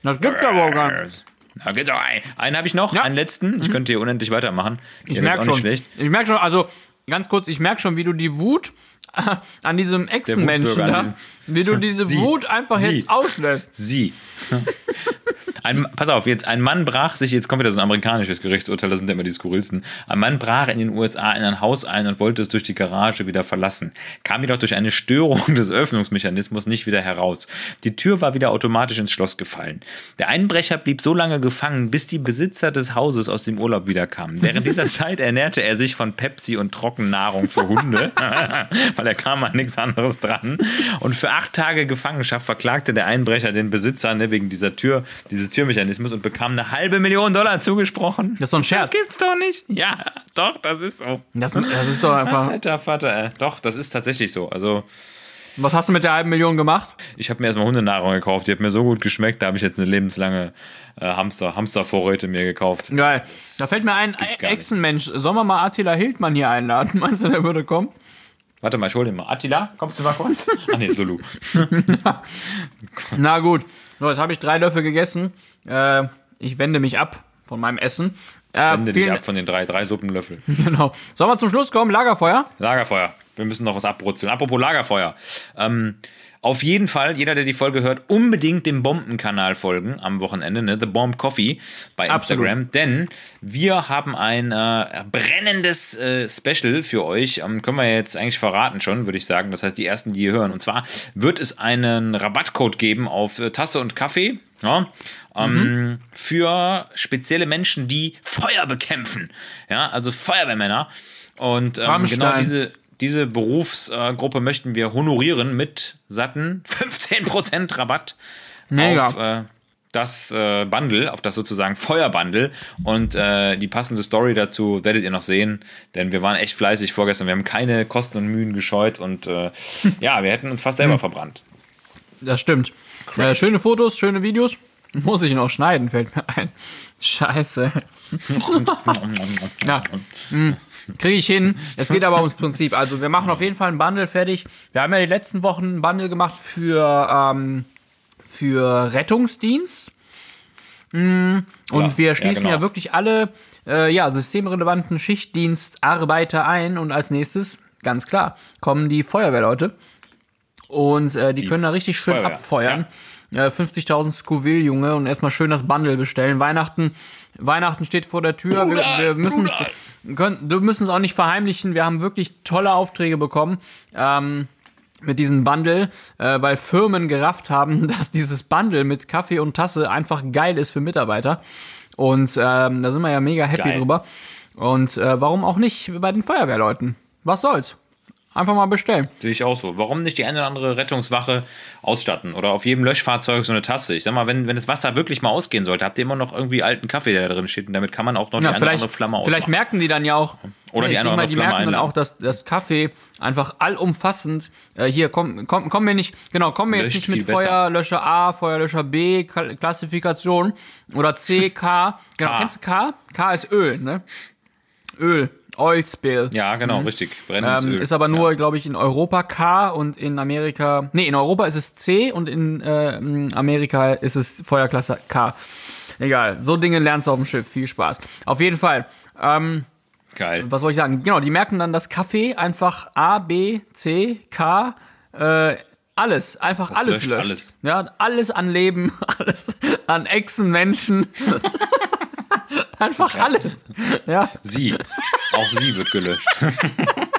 Das gibt ja wohl gar nicht. Da geht's auch ein. Einen habe ich noch, Ja. Mhm. einen letzten. Ich könnte hier unendlich weitermachen. Ich merke schon. schlecht. Ich merke schon, also ganz kurz, ich merke schon, wie du die Wut an diesem Echsenmenschen da, wie du diese Sie. Wut einfach Sie. jetzt auslässt. Sie. Ein, pass auf, jetzt ein Mann brach sich, jetzt kommt wieder so ein amerikanisches Gerichtsurteil, das sind ja immer die skurrilsten. Ein Mann brach in den USA in ein Haus ein und wollte es durch die Garage wieder verlassen, kam jedoch durch eine Störung des Öffnungsmechanismus nicht wieder heraus. Die Tür war wieder automatisch ins Schloss gefallen. Der Einbrecher blieb so lange gefangen, bis die Besitzer des Hauses aus dem Urlaub wiederkamen. Während dieser Zeit ernährte er sich von Pepsi und Trockennahrung für Hunde, weil er kam an nichts anderes dran. Und für acht Tage Gefangenschaft verklagte der Einbrecher den Besitzer ne, wegen dieser Tür, dieses Türmechanismus und bekam eine halbe Million Dollar zugesprochen. Das ist so ein Scherz. Das gibt's doch nicht. Ja, doch, das ist so. Das, das ist doch einfach. Alter Vater, äh, doch, das ist tatsächlich so. Also, Was hast du mit der halben Million gemacht? ich habe mir erstmal Hundenahrung gekauft, die hat mir so gut geschmeckt, da habe ich jetzt eine lebenslange äh, Hamster, Hamstervorräte mir gekauft. Geil. Da fällt mir ein. Echsenmensch. Sollen wir mal Attila Hildmann hier einladen? Meinst du, der würde kommen? Warte mal, ich hol den mal. Attila, kommst du mal kurz? ah, nee, Lulu. Na gut. So, jetzt habe ich drei Löffel gegessen. Äh, ich wende mich ab von meinem Essen. Äh, Wende dich ab von den drei, drei Suppenlöffeln. Genau. Sollen wir zum Schluss kommen? Lagerfeuer? Lagerfeuer. Wir müssen noch was abbrutzeln. Apropos Lagerfeuer. Ähm, auf jeden Fall, jeder, der die Folge hört, unbedingt dem Bombenkanal folgen am Wochenende, ne? The Bomb Coffee bei Absolut. Instagram. Denn wir haben ein äh, brennendes äh, Special für euch. Ähm, können wir jetzt eigentlich verraten schon, würde ich sagen. Das heißt, die ersten, die ihr hören. Und zwar wird es einen Rabattcode geben auf äh, Tasse und Kaffee. Ja, ähm, für spezielle Menschen, die Feuer bekämpfen. Ja, also Feuerwehrmänner. Und ähm, genau diese, diese Berufsgruppe möchten wir honorieren mit satten 15% Rabatt Mega. auf äh, das äh, Bundle, auf das sozusagen Feuerbundle. Und äh, die passende Story dazu werdet ihr noch sehen, denn wir waren echt fleißig vorgestern. Wir haben keine Kosten und Mühen gescheut und äh, ja, wir hätten uns fast selber verbrannt. Das stimmt. Äh, schöne Fotos, schöne Videos. Muss ich noch schneiden, fällt mir ein. Scheiße. ja. Kriege ich hin. Es geht aber ums Prinzip. Also wir machen auf jeden Fall ein Bundle fertig. Wir haben ja die letzten Wochen ein Bundle gemacht für, ähm, für Rettungsdienst. Mm, Und Ja, wir ja, schließen ja, genau. wirklich alle äh, ja, systemrelevanten Schichtdienstarbeiter ein. Und als nächstes, ganz klar, kommen die Feuerwehrleute. Und äh, die, Die können da richtig schön Feuerwehr, abfeuern. Äh, 50.000 Scoville, Junge, und erstmal schön das Bundle bestellen. Weihnachten, Weihnachten steht vor der Tür. Wir, wir müssen können, du müssen es auch nicht verheimlichen. Wir haben wirklich tolle Aufträge bekommen. Ähm, mit diesem Bundle, äh, weil Firmen gerafft haben, dass dieses Bundle mit Kaffee und Tasse einfach geil ist für Mitarbeiter. Und ähm, da sind wir ja mega happy Geil. drüber. Und äh, warum auch nicht bei den Feuerwehrleuten? Was soll's? Einfach mal bestellen. Sehe ich auch so. Warum nicht die eine oder andere Rettungswache ausstatten? Oder auf jedem Löschfahrzeug so eine Tasse? Ich sag mal, wenn, wenn das Wasser wirklich mal ausgehen sollte, habt ihr immer noch irgendwie alten Kaffee, der da drin steht. Und damit kann man auch noch die Ja, eine oder andere Flamme ausmachen. vielleicht merken die dann ja auch, Oder die ich eine denke mal, die Flamme merken dann auch, dass das Kaffee einfach allumfassend, äh, hier, komm, komm, komm mir nicht, genau, komm mir jetzt nicht mit besser. Feuerlöscher A, Feuerlöscher B, Kla- Klassifikation oder C, K. Genau, K. kennst du K? K ist Öl, ne? Öl, Oil Spill. Ja, genau, richtig. Brennendes Ähm, Öl. ist aber nur, glaube ich, in Europa K und in Amerika. Nee, in Europa ist es C und in äh, Amerika ist es Feuerklasse K. Egal, so Dinge lernst du auf dem Schiff. Viel Spaß. Auf jeden Fall. Ähm, Geil. was wollte ich sagen? Genau, die merken dann, dass Kaffee einfach A, B, C, K, äh, alles, einfach alles löscht löscht. alles. Ja, alles an Leben, alles an Echsenmenschen. einfach alles. Ja. Sie. Auch sie wird gelöscht.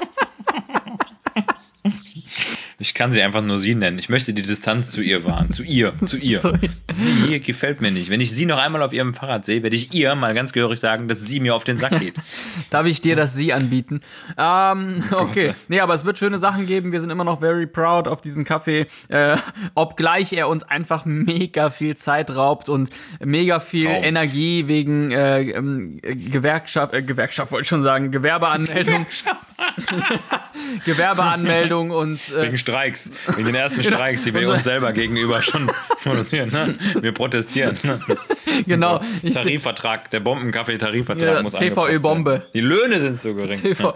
Ich kann sie einfach nur sie nennen. Ich möchte die Distanz zu ihr wahren. Zu ihr. Zu ihr. So- Sie gefällt mir nicht. Wenn ich sie noch einmal auf ihrem Fahrrad sehe, werde ich ihr mal ganz gehörig sagen, dass sie mir auf den Sack geht. Darf ich dir das Sie anbieten? Ähm, Oh okay. Nee, aber es wird schöne Sachen geben. Wir sind immer noch very proud auf diesen Kaffee. Äh, obgleich er uns einfach mega viel Zeit raubt und mega viel Traum. Energie wegen äh, ähm, Gewerkschaft, äh, Gewerkschaft wollte ich schon sagen, Gewerbeanmeldung. Gewerbeanmeldung und äh, Wegen Streiks. Wegen den ersten Streiks, die wir uns selber gegenüber schon produzieren. Ne? Wir protestieren. Ne? genau. Tarifvertrag, der Bombenkaffee-Tarifvertrag Ja, muss TVÖ angepasst Bombe. Die Löhne sind so gering. TV,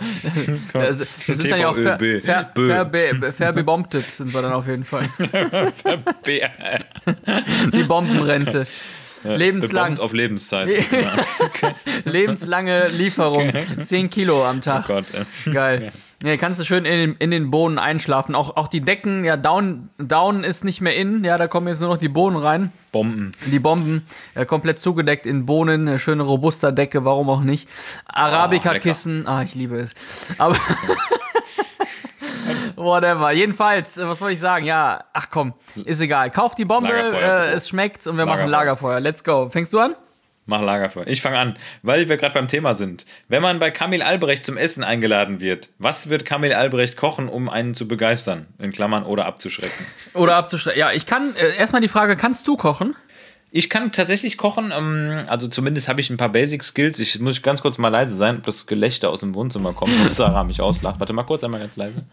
wir sind dann ja auch ver, TVÖB. ver, Bö. ver, ver, verbebombtet sind wir dann auf jeden Fall. Die Bombenrente. Lebenslang. Auf Lebenszeit. Lebenslange Lieferung. 10 Kilo am Tag. Oh Gott, ey. Geil. Ja, kannst du schön in den, in den Bohnen einschlafen. Auch, auch die Decken, ja, down, down ist nicht mehr in. Ja, da kommen jetzt nur noch die Bohnen rein. Bomben. Die Bomben, ja, komplett zugedeckt in Bohnen. Eine schöne robuster Decke, warum auch nicht. Arabica-Kissen, ah, ich liebe es. Aber. Whatever. Jedenfalls, äh, was wollte ich sagen? Ja, ach komm, ist egal. Kauf die Bombe, Lagerfeuer, äh, es schmeckt und wir machen Lagerfeuer. Lagerfeuer. Let's go. Fängst du an? Mach Lagerfeuer. Ich fange an, weil wir gerade beim Thema sind. Wenn man bei Kamil Albrecht zum Essen eingeladen wird, was wird Kamil Albrecht kochen, um einen zu begeistern? In Klammern oder abzuschrecken. Oder abzuschreiben. Ja, ich kann, äh, erstmal die Frage, kannst du kochen? Ich kann tatsächlich kochen, ähm, also zumindest habe ich ein paar Basic Skills. Ich muss ganz kurz mal leise sein, ob das Gelächter aus dem Wohnzimmer kommt und Sarah mich auslacht. Warte mal kurz, einmal ganz leise.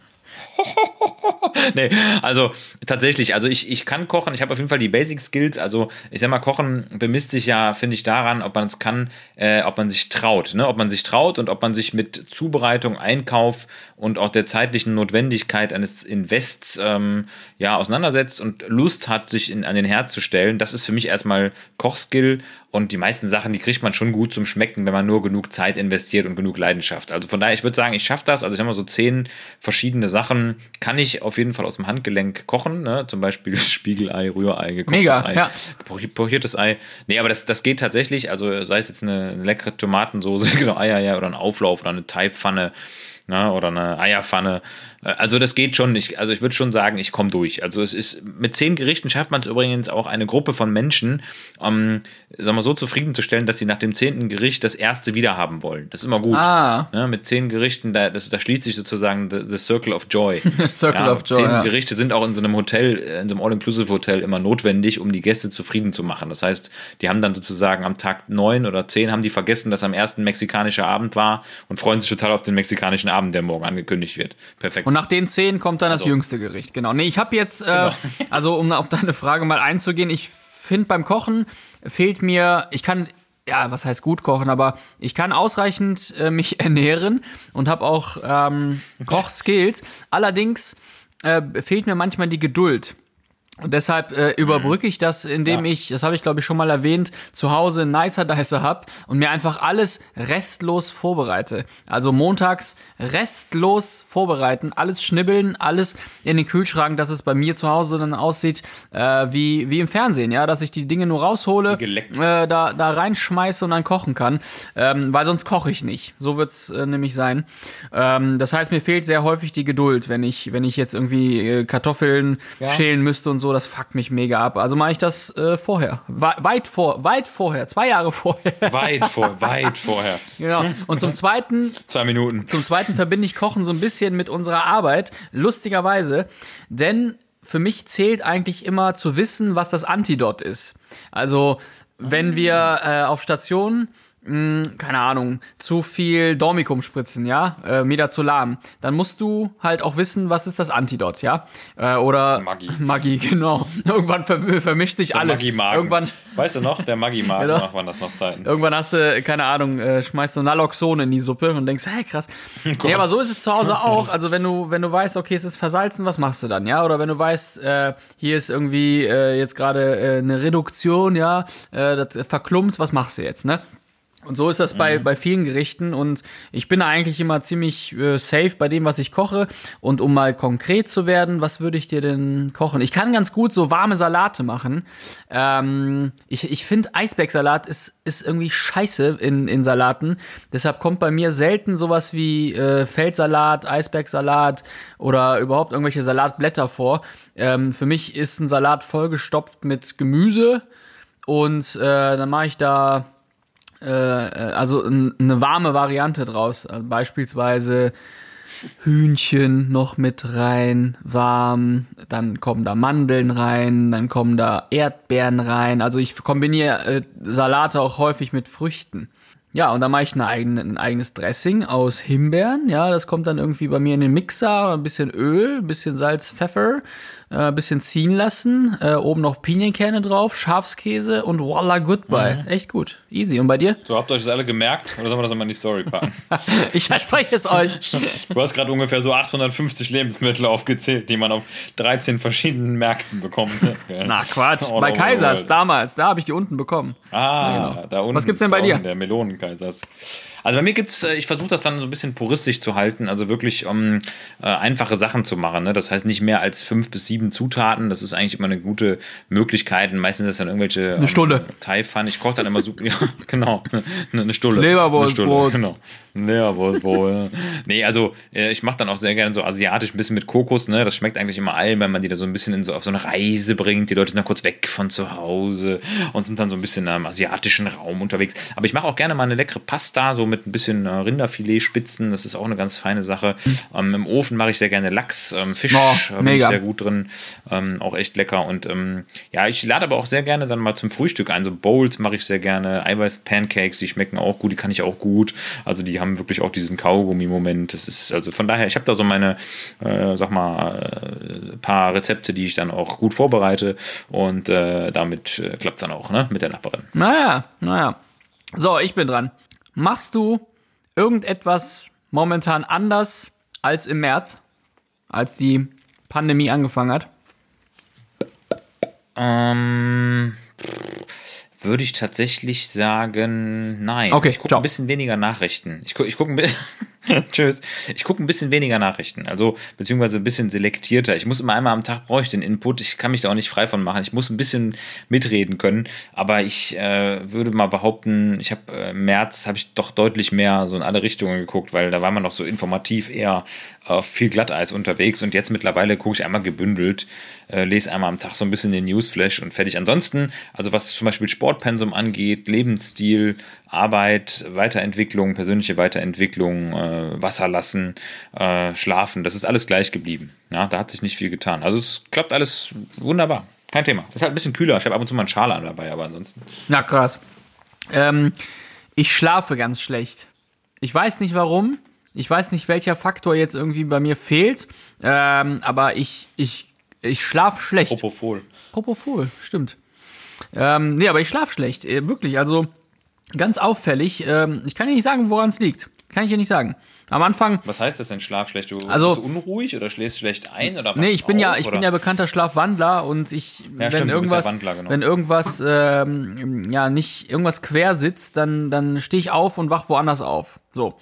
Ho, ho, ho, ho. nee, also tatsächlich, also ich, ich kann kochen, ich habe auf jeden Fall die Basic Skills. Also ich sag mal, Kochen bemisst sich ja, finde ich, daran, ob man es kann, äh, ob man sich traut, ne? Ob man sich traut und ob man sich mit Zubereitung, Einkauf und auch der zeitlichen Notwendigkeit eines Invests ähm, ja auseinandersetzt und Lust hat, sich in, an den Herd zu stellen. Das ist für mich erstmal Kochskill und die meisten Sachen, die kriegt man schon gut zum Schmecken, wenn man nur genug Zeit investiert und genug Leidenschaft. Also von daher, ich würde sagen, ich schaffe das. Also ich habe mal so zehn verschiedene Sachen, kann ich auf jeden Fall aus dem Handgelenk kochen. Ne? Zum Beispiel Spiegelei, Rührei, gekochtes Mega, Ei, ja. pochi- pochiertes Ei. Nee, aber das, das geht tatsächlich. Also sei es jetzt eine leckere Tomatensoße, genau, Eier, ja, oder ein Auflauf oder eine Teigpfanne. ne, oder eine Eierpfanne. Also das geht schon. Ich, also ich würde schon sagen, ich komme durch. Also es ist mit zehn Gerichten schafft man es übrigens auch eine Gruppe von Menschen, ähm, sagen wir so zufriedenzustellen, dass sie nach dem zehnten Gericht das erste wieder haben wollen. Das ist immer gut. Ah. Ne, mit zehn Gerichten, da, das, da schließt sich sozusagen the, the Circle of Joy. Circle of Joy, Zehn ja. Gerichte sind auch in so einem Hotel, äh, in so einem All-Inclusive-Hotel immer notwendig, um die Gäste zufrieden zu machen. Das heißt, die haben dann sozusagen am Tag neun oder zehn haben die vergessen, dass am ersten mexikanischer Abend war und freuen sich total auf den mexikanischen Abend, der morgen angekündigt wird. Perfekt. Und nach den zehn kommt dann das Also- jüngste Gericht. Genau. Nee, ich habe jetzt, äh, also um auf deine Frage mal einzugehen, ich finde beim Kochen fehlt mir, ich kann, ja, was heißt gut kochen, aber ich kann ausreichend äh, mich ernähren und habe auch ähm, Kochskills. Allerdings äh, fehlt mir manchmal die Geduld. Und deshalb äh, überbrücke ich das, indem Ja. ich, das habe ich glaube ich schon mal erwähnt, zu Hause einen Nicer Dicer hab und mir einfach alles restlos vorbereite. Also montags restlos vorbereiten, alles schnibbeln, alles in den Kühlschrank, dass es bei mir zu Hause dann aussieht äh, wie, wie im Fernsehen, ja, dass ich die Dinge nur raushole, äh, da, da reinschmeiße und dann kochen kann, ähm, weil sonst koche ich nicht. So wird's äh, nämlich sein. Ähm, das heißt, mir fehlt sehr häufig die Geduld, wenn ich, wenn ich jetzt irgendwie äh, Kartoffeln schälen müsste und so, das fuckt mich mega ab. Also mache ich das äh, vorher. We weit vor, weit vorher, zwei Jahre vorher. weit vor, weit vorher. genau. Und zum zweiten Zwei Minuten. zum Zweiten verbinde ich Kochen so ein bisschen mit unserer Arbeit, lustigerweise, denn für mich zählt eigentlich immer zu wissen, was das Antidot ist. Also, wenn wir äh, auf Station, mh, keine Ahnung, zu viel Dormicum spritzen, ja, äh, Midazolam, dann musst du halt auch wissen, was ist das Antidot, ja? Äh, oder Maggi. Maggi, genau. Irgendwann ver vermischt sich alles. Maggi-Magen. Irgendwann Weißt du noch? Der Maggi-Magen, Genau. ach, waren das noch Zeiten. Irgendwann hast du, keine Ahnung, äh, schmeißt du Naloxon in die Suppe und denkst, hey, krass. Ja, aber so ist es zu Hause auch. Also wenn du, wenn du weißt, okay, es ist versalzen, was machst du dann, ja? Oder wenn du weißt, äh, hier ist irgendwie äh, jetzt gerade äh, eine Reduktion, ja, äh, das verklumpt, was machst du jetzt, ne? Und so ist das bei, bei vielen Gerichten und ich bin eigentlich immer ziemlich äh, safe bei dem, was ich koche. Und um mal konkret zu werden, was würde ich dir denn kochen? Ich kann ganz gut so warme Salate machen. Ähm, ich ich finde, Eisbergsalat ist, ist irgendwie scheiße in, in Salaten. Deshalb kommt bei mir selten sowas wie äh, Feldsalat, Eisbergsalat oder überhaupt irgendwelche Salatblätter vor. Ähm, für mich ist ein Salat vollgestopft mit Gemüse und äh, dann mache ich da äh, also n- eine warme Variante draus. Also beispielsweise Hühnchen noch mit rein, warm, dann kommen da Mandeln rein, dann kommen da Erdbeeren rein. Also ich kombiniere äh, Salate auch häufig mit Früchten. Ja, und dann mache ich eine eigene, ein eigenes Dressing aus Himbeeren. Ja, das kommt dann irgendwie bei mir in den Mixer. Ein bisschen Öl, ein bisschen Salz, Pfeffer, äh, ein bisschen ziehen lassen. Äh, oben noch Pinienkerne drauf, Schafskäse und voila, goodbye. Echt gut. Easy. Und bei dir? So, habt ihr euch das alle gemerkt? Oder sollen wir das nochmal in die Story packen? Ich verspreche es euch. Du hast gerade ungefähr so 850 Lebensmittel aufgezählt, die man auf 13 verschiedenen Märkten bekommt. Na Quatsch. All Bei Kaisers damals, da habe ich die unten bekommen. Ah, da unten. Was gibt's denn bei dir? Der Melonenkaisers. Also bei mir gibt's, äh, ich versuche das dann so ein bisschen puristisch zu halten, also wirklich um äh, einfache Sachen zu machen. Ne? Das heißt nicht mehr als fünf bis sieben Zutaten. Das ist eigentlich immer eine gute Möglichkeit. Und Meistens ist das dann irgendwelche eine Stunde. Thai-Pfanne. Ich koche dann immer super. Ja, genau. Eine, eine Stulle. Leberwurstbrot. Stulle, Genau. Leberwurstbrot. ja. Nee, also äh, ich mache dann auch sehr gerne so asiatisch ein bisschen mit Kokos. Ne? Das schmeckt eigentlich immer allen, wenn man die da so ein bisschen so, auf so eine Reise bringt. Die Leute sind dann kurz weg von zu Hause und sind dann so ein bisschen im asiatischen Raum unterwegs. Aber ich mache auch gerne mal eine leckere Pasta, so mit ein bisschen äh, Rinderfiletspitzen. Das ist auch eine ganz feine Sache. Ähm, Im Ofen mache ich sehr gerne Lachs, ähm, Fisch Oh, bin ich sehr gut drin. Ähm, auch echt lecker. Und ähm, ja, ich lade aber auch sehr gerne dann mal zum Frühstück ein. So Bowls mache ich sehr gerne. Eiweiß-Pancakes, die schmecken auch gut, die kann ich auch gut. Also die haben wirklich auch diesen Kaugummi-Moment. Das ist, also von daher, ich habe da so meine, äh, sag mal, äh, paar Rezepte, die ich dann auch gut vorbereite. Und äh, damit äh, klappt es dann auch, ne? Mit der Nachbarin. Naja, naja. So, ich bin dran. Machst du irgendetwas momentan anders als im März, als die Pandemie angefangen hat? Ähm, würde ich tatsächlich sagen, nein. Okay, ich gucke ein bisschen weniger Nachrichten. Ich gucke ich guck ein bisschen. Tschüss. Ich gucke ein bisschen weniger Nachrichten, also beziehungsweise ein bisschen selektierter. Ich muss immer einmal am Tag brauche ich den Input. Ich kann mich da auch nicht frei von machen. Ich muss ein bisschen mitreden können. Aber ich äh, würde mal behaupten, ich habe äh, im März habe ich doch deutlich mehr so in alle Richtungen geguckt, weil da war man noch so informativ eher auf viel Glatteis unterwegs und jetzt mittlerweile gucke ich einmal gebündelt, äh, lese einmal am Tag so ein bisschen den Newsflash und fertig. Ansonsten, also was zum Beispiel Sportpensum angeht, Lebensstil, Arbeit, Weiterentwicklung, persönliche Weiterentwicklung, äh, Wasser lassen, äh, Schlafen, das ist alles gleich geblieben. Ja, da hat sich nicht viel getan. Also es klappt alles wunderbar. Kein Thema. Das ist halt ein bisschen kühler. Ich habe ab und zu mal einen Schal an dabei, aber ansonsten. Na krass. Ähm, ich schlafe ganz schlecht. Ich weiß nicht warum. Ich weiß nicht, welcher Faktor jetzt irgendwie bei mir fehlt. Ähm, aber ich, ich, ich schlaf schlecht. Propofol. Propofol, stimmt. Ähm, nee, aber ich schlaf schlecht. Äh, wirklich, also ganz auffällig. Ähm, ich kann dir nicht sagen, woran es liegt. Kann ich dir nicht sagen. Am Anfang, Was heißt das denn, Schlaf schlecht? Du Also- bist du unruhig oder schläfst schlecht ein? Oder nee, wachst ich bin auf, ja, ich oder? bin ja bekannter Schlafwandler und ich, wenn stimmt, bist ja irgendwas, Wandler, genau. wenn irgendwas, ähm, ja, nicht irgendwas quer sitzt, dann, dann stehe ich auf und wach woanders auf. So.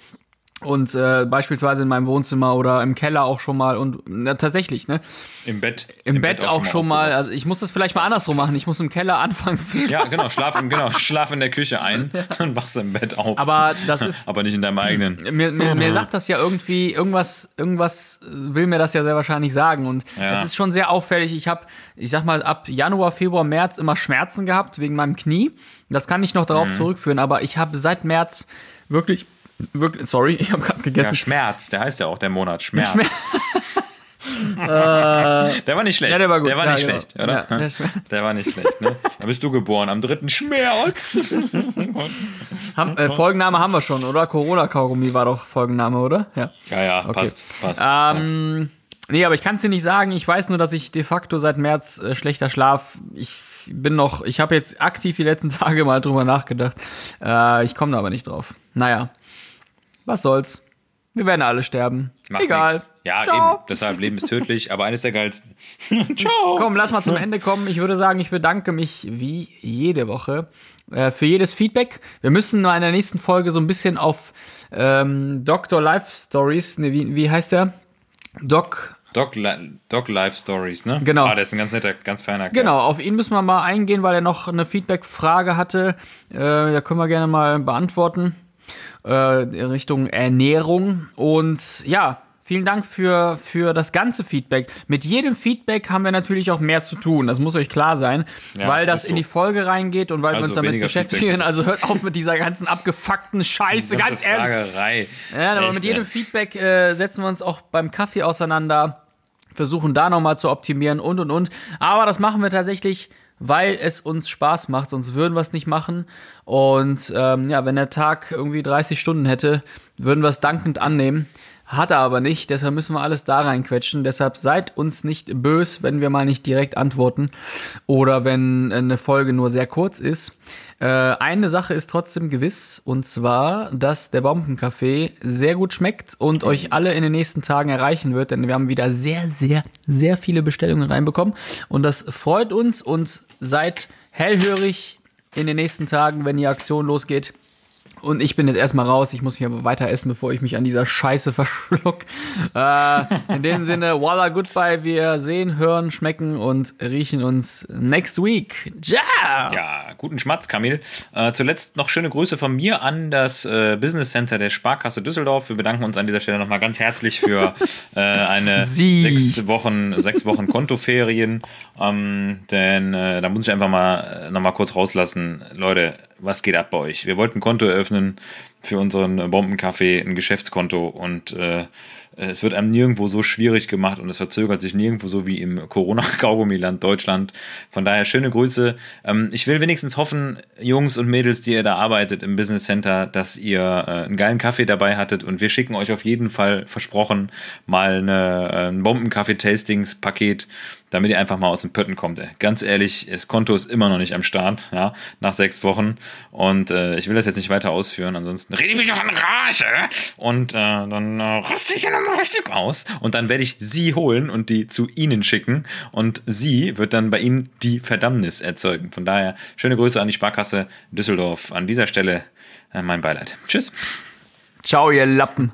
Und äh, beispielsweise in meinem Wohnzimmer oder im Keller auch schon mal und na, tatsächlich, ne? Im Bett. Im, Bett, auch schon mal, also ich muss das vielleicht mal andersrum machen. Ich muss im Keller anfangen zu schlafen. Ja, genau, schlaf, im, genau, schlaf in der Küche ein, dann wachst du im Bett auf. Aber das ist, Aber nicht in deinem eigenen. mir, mir, mir sagt das ja irgendwie, irgendwas, irgendwas will mir das ja sehr wahrscheinlich sagen. Und Ja. es ist schon sehr auffällig. Ich habe, ich sag mal, ab Januar, Februar, März immer Schmerzen gehabt wegen meinem Knie. Das kann ich noch Mhm. darauf zurückführen, aber ich habe seit März wirklich, wirklich, sorry, ich habe gerade Ja, gegessen. Schmerz, der heißt ja auch der Monat. Schmerz. Schmerz. Der war nicht schlecht. Ja, der war gut. Der war Ja, nicht genau. schlecht, oder? Ja, der. Der war nicht schlecht, ne? Da bist du geboren, am dritten Schmerz. Haben, äh, Folgenname haben wir schon, oder? Corona-Kaugummi war doch Folgenname, oder? Ja. Ja, ja, Okay. passt, passt. Ähm, nee, aber ich kann es dir nicht sagen. Ich weiß nur, dass ich de facto seit März äh, schlechter schlaf. Ich bin noch, ich habe jetzt aktiv die letzten Tage mal drüber nachgedacht. Äh, ich komme da aber nicht drauf. Naja, was soll's. Wir werden alle sterben. Macht Egal. nix. Ja, Ciao. eben. Deshalb Leben ist tödlich, aber eines der geilsten. Ciao. Komm, lass mal zum Ende kommen. Ich würde sagen, ich bedanke mich wie jede Woche äh, für jedes Feedback. Wir müssen in der nächsten Folge so ein bisschen auf ähm, Dr. Life Stories, ne, wie, wie heißt der? Doc Doc, Li- Doc Life Stories, ne? Genau. Ah, der ist ein ganz netter, ganz feiner Kerl. Genau, auf ihn müssen wir mal eingehen, weil er noch eine Feedback-Frage hatte. Äh, da können wir gerne mal beantworten. Äh, Richtung Ernährung. Und ja, vielen Dank für, für das ganze Feedback. Mit jedem Feedback haben wir natürlich auch mehr zu tun. Das muss euch klar sein, Ja, weil das so. in die Folge reingeht und weil wir Also uns damit beschäftigen. Feedback. Also hört auf mit dieser ganzen abgefuckten Scheiße, ganz ehrlich. Ja, aber Echt, mit jedem ey. Feedback äh, setzen wir uns auch beim Kaffee auseinander, versuchen da nochmal zu optimieren und und und. Aber das machen wir tatsächlich, weil es uns Spaß macht, sonst würden wir es nicht machen. Und ähm, ja, wenn der Tag irgendwie 30 Stunden hätte, würden wir es dankend annehmen. Hat er aber nicht, deshalb müssen wir alles da reinquetschen. Deshalb seid uns nicht bös, wenn wir mal nicht direkt antworten oder wenn eine Folge nur sehr kurz ist. Äh, eine Sache ist trotzdem gewiss, und zwar, dass der Bombenkaffee sehr gut schmeckt und euch alle in den nächsten Tagen erreichen wird, denn wir haben wieder sehr, sehr, sehr viele Bestellungen reinbekommen. Und das freut uns und seid hellhörig in den nächsten Tagen, wenn die Aktion losgeht. Und ich bin jetzt erstmal raus. Ich muss mich aber weiter essen, bevor ich mich an dieser Scheiße verschluck. Äh, in dem Sinne, voila, goodbye. Wir sehen, hören, schmecken und riechen uns next week. Ciao! Ja, guten Schmatz, Kamil. Äh, zuletzt noch schöne Grüße von mir an das äh, Business Center der Sparkasse Düsseldorf. Wir bedanken uns an dieser Stelle nochmal ganz herzlich für äh, eine Sie. sechs Wochen, sechs Wochen Kontoferien. Ähm, denn äh, da muss ich einfach mal äh, nochmal kurz rauslassen. Leute, was geht ab bei euch? Wir wollten ein Konto eröffnen für unseren Bombenkaffee, ein Geschäftskonto und äh, es wird einem nirgendwo so schwierig gemacht und es verzögert sich nirgendwo so wie im Corona-Kaugummiland Deutschland. Von daher schöne Grüße. Ähm, ich will wenigstens hoffen, Jungs und Mädels, die ihr da arbeitet im Business Center, dass ihr äh, einen geilen Kaffee dabei hattet und wir schicken euch auf jeden Fall versprochen mal eine, äh, ein Bombenkaffee-Tastings-Paket, damit ihr einfach mal aus den Pötten kommt. Ganz ehrlich, das Konto ist immer noch nicht am Start, ja, nach sechs Wochen und äh, ich will das jetzt nicht weiter ausführen, ansonsten rede ich mich doch an Rage und äh, dann äh, raste ich ja nochmal richtig aus und dann werde ich sie holen und die zu ihnen schicken und sie wird dann bei ihnen die Verdammnis erzeugen. Von daher schöne Grüße an die Sparkasse Düsseldorf. An dieser Stelle äh, mein Beileid. Tschüss. Ciao, ihr Lappen.